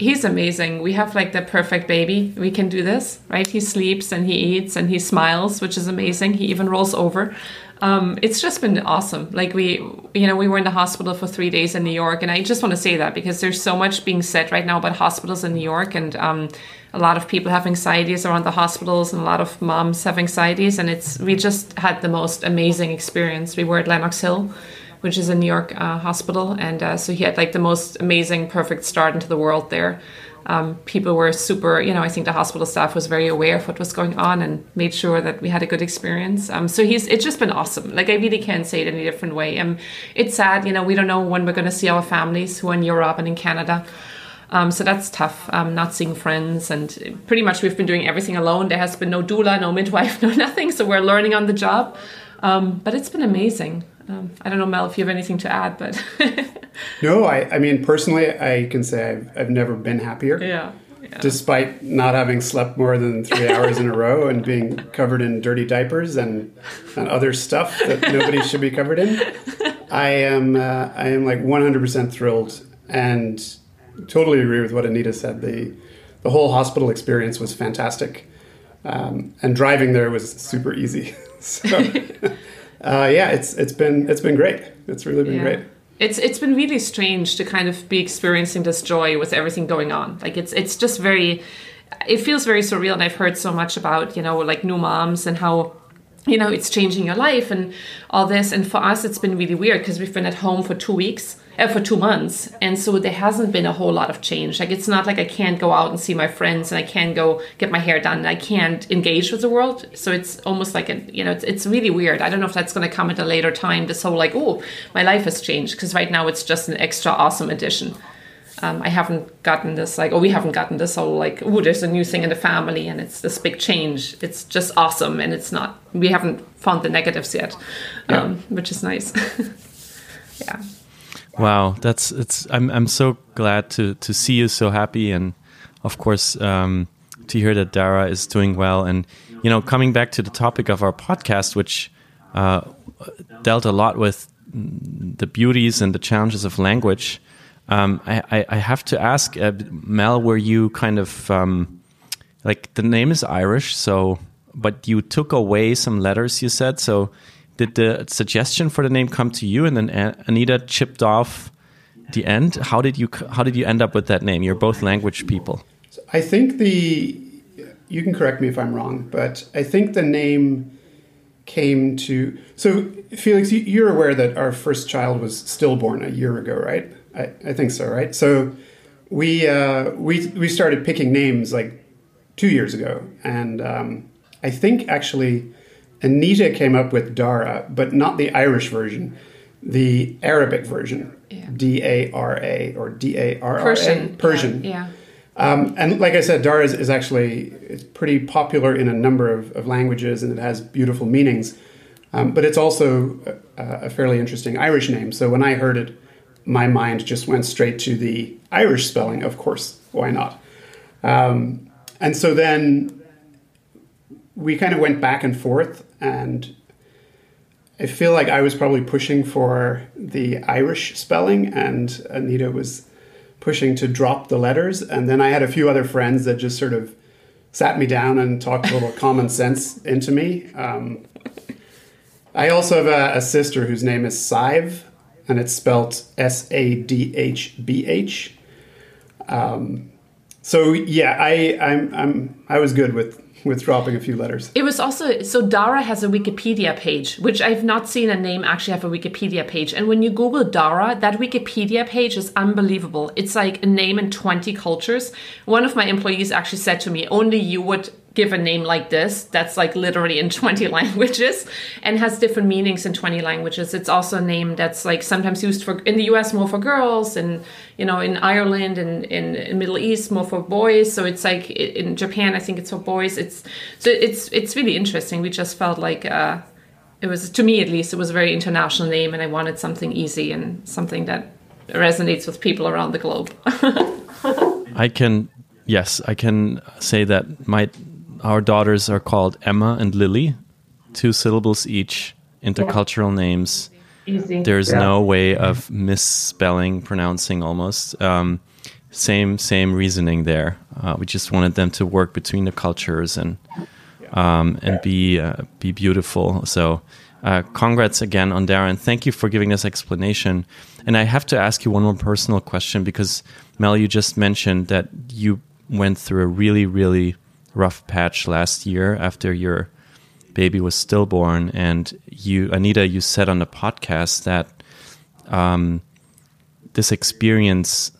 he's amazing. We have like the perfect baby. We can do this, right? He sleeps and he eats and he smiles, which is amazing. He even rolls over. Um, it's just been awesome. Like we, you know, we were in the hospital for three days in New York, and I just want to say that because there's so much being said right now about hospitals in New York, and um, a lot of people have anxieties around the hospitals, and a lot of moms have anxieties, and it's we just had the most amazing experience. We were at Lenox Hill which is a New York uh, hospital. And uh, so he had like the most amazing, perfect start into the world there. Um, people were super, you know, I think the hospital staff was very aware of what was going on and made sure that we had a good experience. Um, so he's, it's just been awesome. Like I really can't say it any different way. Um, it's sad, you know, we don't know when we're going to see our families who are in Europe and in Canada. Um, so that's tough, um, not seeing friends. And pretty much we've been doing everything alone. There has been no doula, no midwife, [LAUGHS] no nothing. So we're learning on the job. Um, but it's been amazing. Um, I don't know, Mel, if you have anything to add, but [LAUGHS] No, I, I mean, personally, I can say I've, I've never been happier. yeah. yeah. Despite not having slept more than three [LAUGHS] hours in a row and being covered in dirty diapers and, and other stuff that [LAUGHS] nobody should be covered in, I am uh, I am like 100% thrilled and totally agree with what Anita said. The the whole hospital experience was fantastic. um, and driving there was super easy. so uh, yeah, it's it's been it's been great. It's really been Yeah. great. It's it's been really strange to kind of be experiencing this joy with everything going on. Like it's it's just very it feels very surreal and I've heard so much about, you know, like new moms and how you know, it's changing your life and all this. And for us, it's been really weird because we've been at home for two weeks, uh, for two months. And so there hasn't been a whole lot of change. Like, it's not like I can't go out and see my friends and I can't go get my hair done. And I can't engage with the world. So it's almost like, a, you know, it's, it's really weird. I don't know if that's going to come at a later time, this whole like, oh, my life has changed. Because right now it's just an extra awesome addition. Um, I haven't gotten this like, oh, we haven't gotten this whole like, oh, there's a new thing in the family and it's this big change. It's just awesome and it's not. We haven't found the negatives yet, um, which is nice. [LAUGHS] yeah. Wow, that's it's. I'm I'm so glad to to see you so happy, and of course um, to hear that Dara is doing well. And you know, coming back to the topic of our podcast, which uh, dealt a lot with the beauties and the challenges of language. Um, I, I, I have to ask, uh, Mel, were you kind of um, like the name is Irish, so but you took away some letters. You said so. Did the suggestion for the name come to you, and then Anita chipped off the end? How did you how did you end up with that name? You're both language people. I think the you can correct me if I'm wrong, but I think the name came to so Felix. you- You're aware that our first child was stillborn a year ago, right? I, I think so, right? So we uh, we we started picking names like two years ago, and um, I think actually Anita came up with Dara, but not the Irish version, the Arabic version, Yeah. D A R A or D A R R A, Persian. Persian. Yeah. Um, and like I said, Dara is, is actually it's pretty popular in a number of, of languages, and it has beautiful meanings. Um, but it's also a, a fairly interesting Irish name. So when I heard it, my mind just went straight to the Irish spelling. Of course, why not? Um, and so then we kind of went back and forth, and I feel like I was probably pushing for the Irish spelling, and Anita was pushing to drop the letters. And then I had a few other friends that just sort of sat me down and talked a little [LAUGHS] common sense into me. Um, I also have a, a sister whose name is Sive, and it's spelled S A D H B H. Um, so yeah, I I'm, I'm I was good with with dropping a few letters. It was also so Dara has a Wikipedia page, which I've not seen a name actually have a Wikipedia page. And when you Google Dara, that Wikipedia page is unbelievable. It's like a name in 20 cultures. One of my employees actually said to me, only you would give a name like this that's like literally in [LAUGHS] 20 languages and has different meanings in 20 languages. It's also a name that's like sometimes used for in the us more for girls and you know in ireland and in, in middle east more for boys. So it's like in japan i think it's for boys. It's so it's it's really interesting. We just felt like uh it was to me at least it was a very international name and i wanted something easy and something that resonates with people around the globe. [LAUGHS] I can yes, I can say that my our daughters are called Emma and Lily, two syllables each, intercultural names. easy There's no way of misspelling, pronouncing almost. Um, same same reasoning there. Uh, we just wanted them to work between the cultures and um, and be uh, be beautiful. So, uh, congrats again on Darren. Thank you for giving this explanation. And I have to ask you one more personal question because Mel, you just mentioned that you went through a really really rough patch last year after your baby was stillborn, and you, Anita, you said on the podcast that um, this experience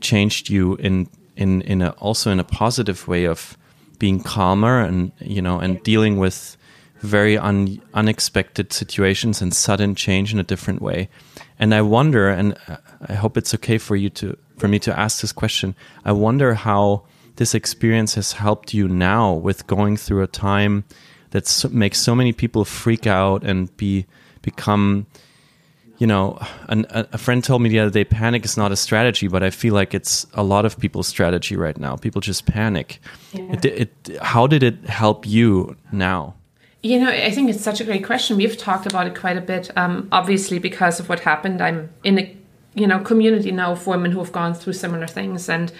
changed you in in in a, also in a positive way of being calmer and you know and dealing with very un, unexpected situations and sudden change in a different way. And i wonder and i hope it's okay for you to for me to ask this question. I wonder how this experience has helped you now with going through a time that so, makes so many people freak out and be become you know, an, a friend told me the other day, panic is not a strategy, but I feel like it's a lot of people's strategy right now. People just panic. It, it, how did it help you now? You know, I think it's such a great question. We've talked about it quite a bit. Um, obviously, because of what happened, I'm in a you know community now of women who have gone through similar things, and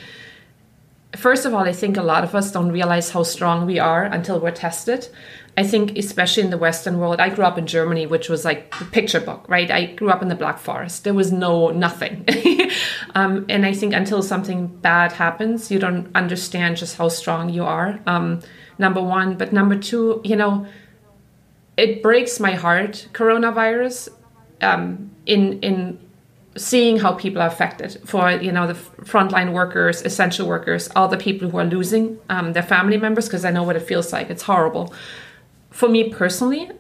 first of all, I think a lot of us don't realize how strong we are until we're tested. I think, especially in the Western world, I grew up in Germany, which was like the picture book, right? I grew up in the Black Forest. There was no nothing. [LAUGHS] um, and I think until something bad happens, you don't understand just how strong you are. Um, number one. But number two, you know, it breaks my heart, coronavirus, um, in, in seeing how people are affected. For you know the frontline workers essential workers all the people who are losing um, their family members because i know what it feels like. It's horrible. For me personally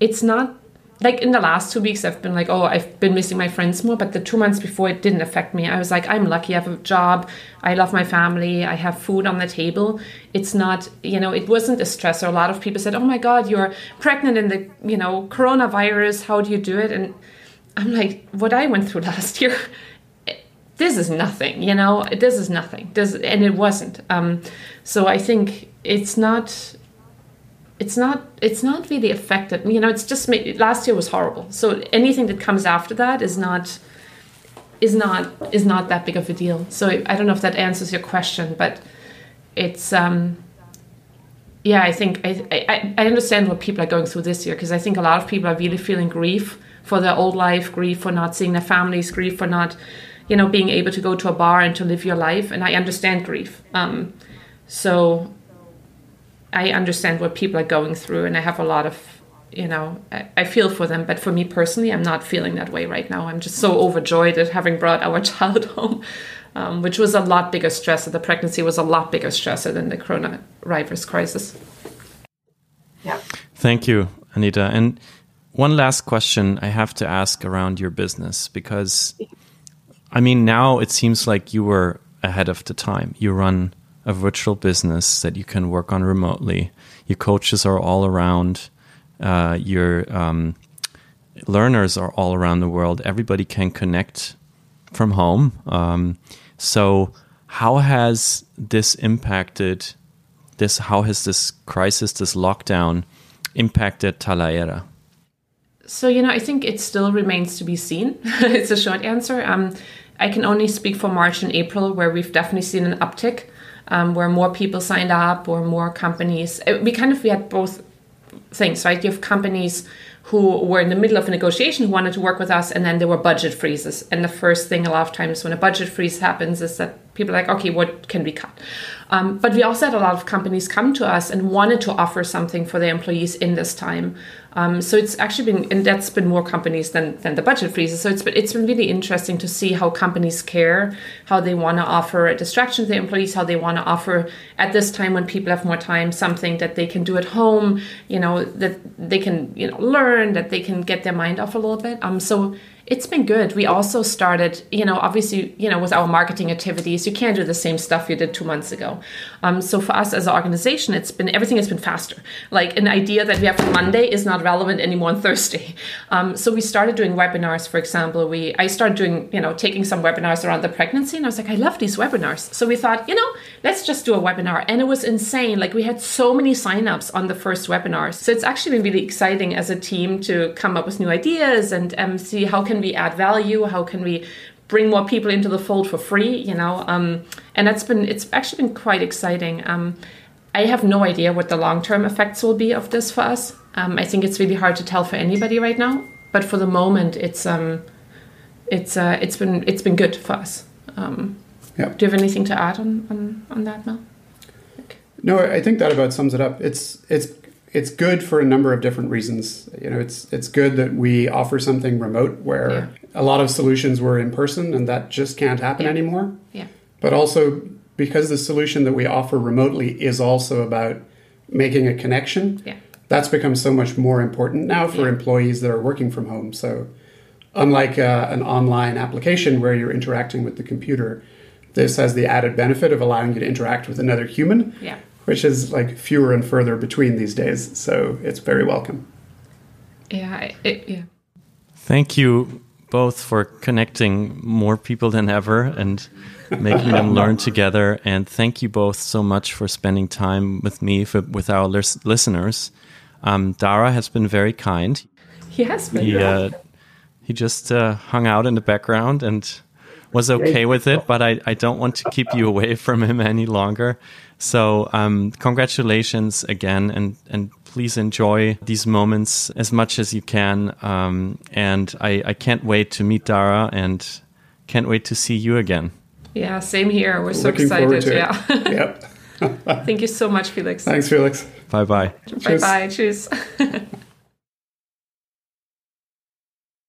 it's not like in the last two weeks i've been like oh i've been missing my friends more but the two months before it didn't affect me. I was like i'm lucky. I have a job. I love my family. I have food on the table. It's not you know it wasn't a stressor. A lot of people said oh my god you're pregnant in the you know coronavirus. How do you do it? And I'm like, what I went through [LAUGHS] last year, this is nothing, you know, this is nothing. This, and it wasn't. Um, so I think it's not, it's not, it's not really affected. Me. You know, it's just made, last year was horrible. So anything that comes after that is not, is not, is not that big of a deal. So I don't know if that answers your question, but it's, um, yeah, I think I, I, I understand what people are going through this year because I think a lot of people are really feeling grief for their old life, grief for not seeing their families, grief for not, you know, being able to go to a bar and to live your life. And I understand grief. Um, so I understand what people are going through, and I have a lot of, you know, I, I feel for them. But for me personally, I'm not feeling that way right now. I'm just so overjoyed at having brought our [LAUGHS] child home. Um, which was a lot bigger stressor. The pregnancy was a lot bigger stressor than the coronavirus crisis. Yeah. Thank you, Anita. And one last question I have to ask around your business because, I mean, now it seems like you were ahead of the time. You run a virtual business that you can work on remotely. Your coaches are all around. Uh, your um, learners are all around the world. Everybody can connect from home. Um, so, how has this impacted this? How has this crisis, this lockdown, impacted Talaera? So, you know, I think it still remains to be seen. [LAUGHS] it's a short answer. Um, I can only speak for March and April, where we've definitely seen an uptick, um, where more people signed up or more companies. Uh, we kind of we had both things, right? You have companies who were in the middle of a negotiation who wanted to work with us, and then there were budget freezes. And the first thing, a lot of times, when a budget freeze happens, is that people are like, okay, what can we cut? Um, but we also had a lot of companies come to us and wanted to offer something for their employees in this time. Um, so it's actually been, and that's been more companies than, than the budget freezes. So it's been, it's been really interesting to see how companies care, how they want to offer a distraction to their employees, how they want to offer at this time when people have more time something that they can do at home, you know, that they can you know learn, that they can get their mind off a little bit. Um, so it's been good. We also started, you know, obviously, you know, with our marketing activities, you can't do the same stuff you did two months ago. Um, so for us as an organization, it's been everything has been faster. Like an idea that we have on Monday is not relevant anymore on [LAUGHS] Thursday. Um, so we started doing webinars. For example, we I started doing, you know, taking some webinars around the pregnancy, and I was like, I love these webinars. So we thought, you know, let's just do a webinar, and it was insane. Like we had so many signups on the first webinars. So it's actually been really exciting as a team to come up with new ideas and um, see how can we add value? How can we bring more people into the fold for free? You know, um, and that's been it's actually been quite exciting. Um, I have no idea what the long term effects will be of this for us. Um, I think it's really hard to tell for anybody right now. But for the moment, it's um, it's uh, it's been it's been good for us. Um, yeah. Do you have anything to add on on, on that, Mel? No, I think that about sums it up. It's it's it's good for a number of different reasons. You know, it's it's good that we offer something remote where yeah. a lot of solutions were in person and that just can't happen yeah. anymore. Yeah. But also because the solution that we offer remotely is also about making a connection. Yeah. That's become so much more important now for yeah. employees that are working from home. So unlike uh, an online application where you're interacting with the computer, this has the added benefit of allowing you to interact with another human. Yeah which is like fewer and further between these days. So it's very welcome. Yeah, it, yeah. Thank you both for connecting more people than ever and making them [LAUGHS] learn together. And thank you both so much for spending time with me, for, with our lis listeners. Um, Dara has been very kind. He has been. He, uh, he just uh, hung out in the background and was okay with it, but I, I don't want to keep you away from him any longer. So um, congratulations again, and and please enjoy these moments as much as you can. Um, and I, I can't wait to meet Dara and can't wait to see you again. Yeah, same here. We're so Looking excited. to it. Yeah. [LAUGHS] Yep. Thank you so much, Felix. Thanks, Felix. Bye bye. Bye bye. Cheers. [LAUGHS]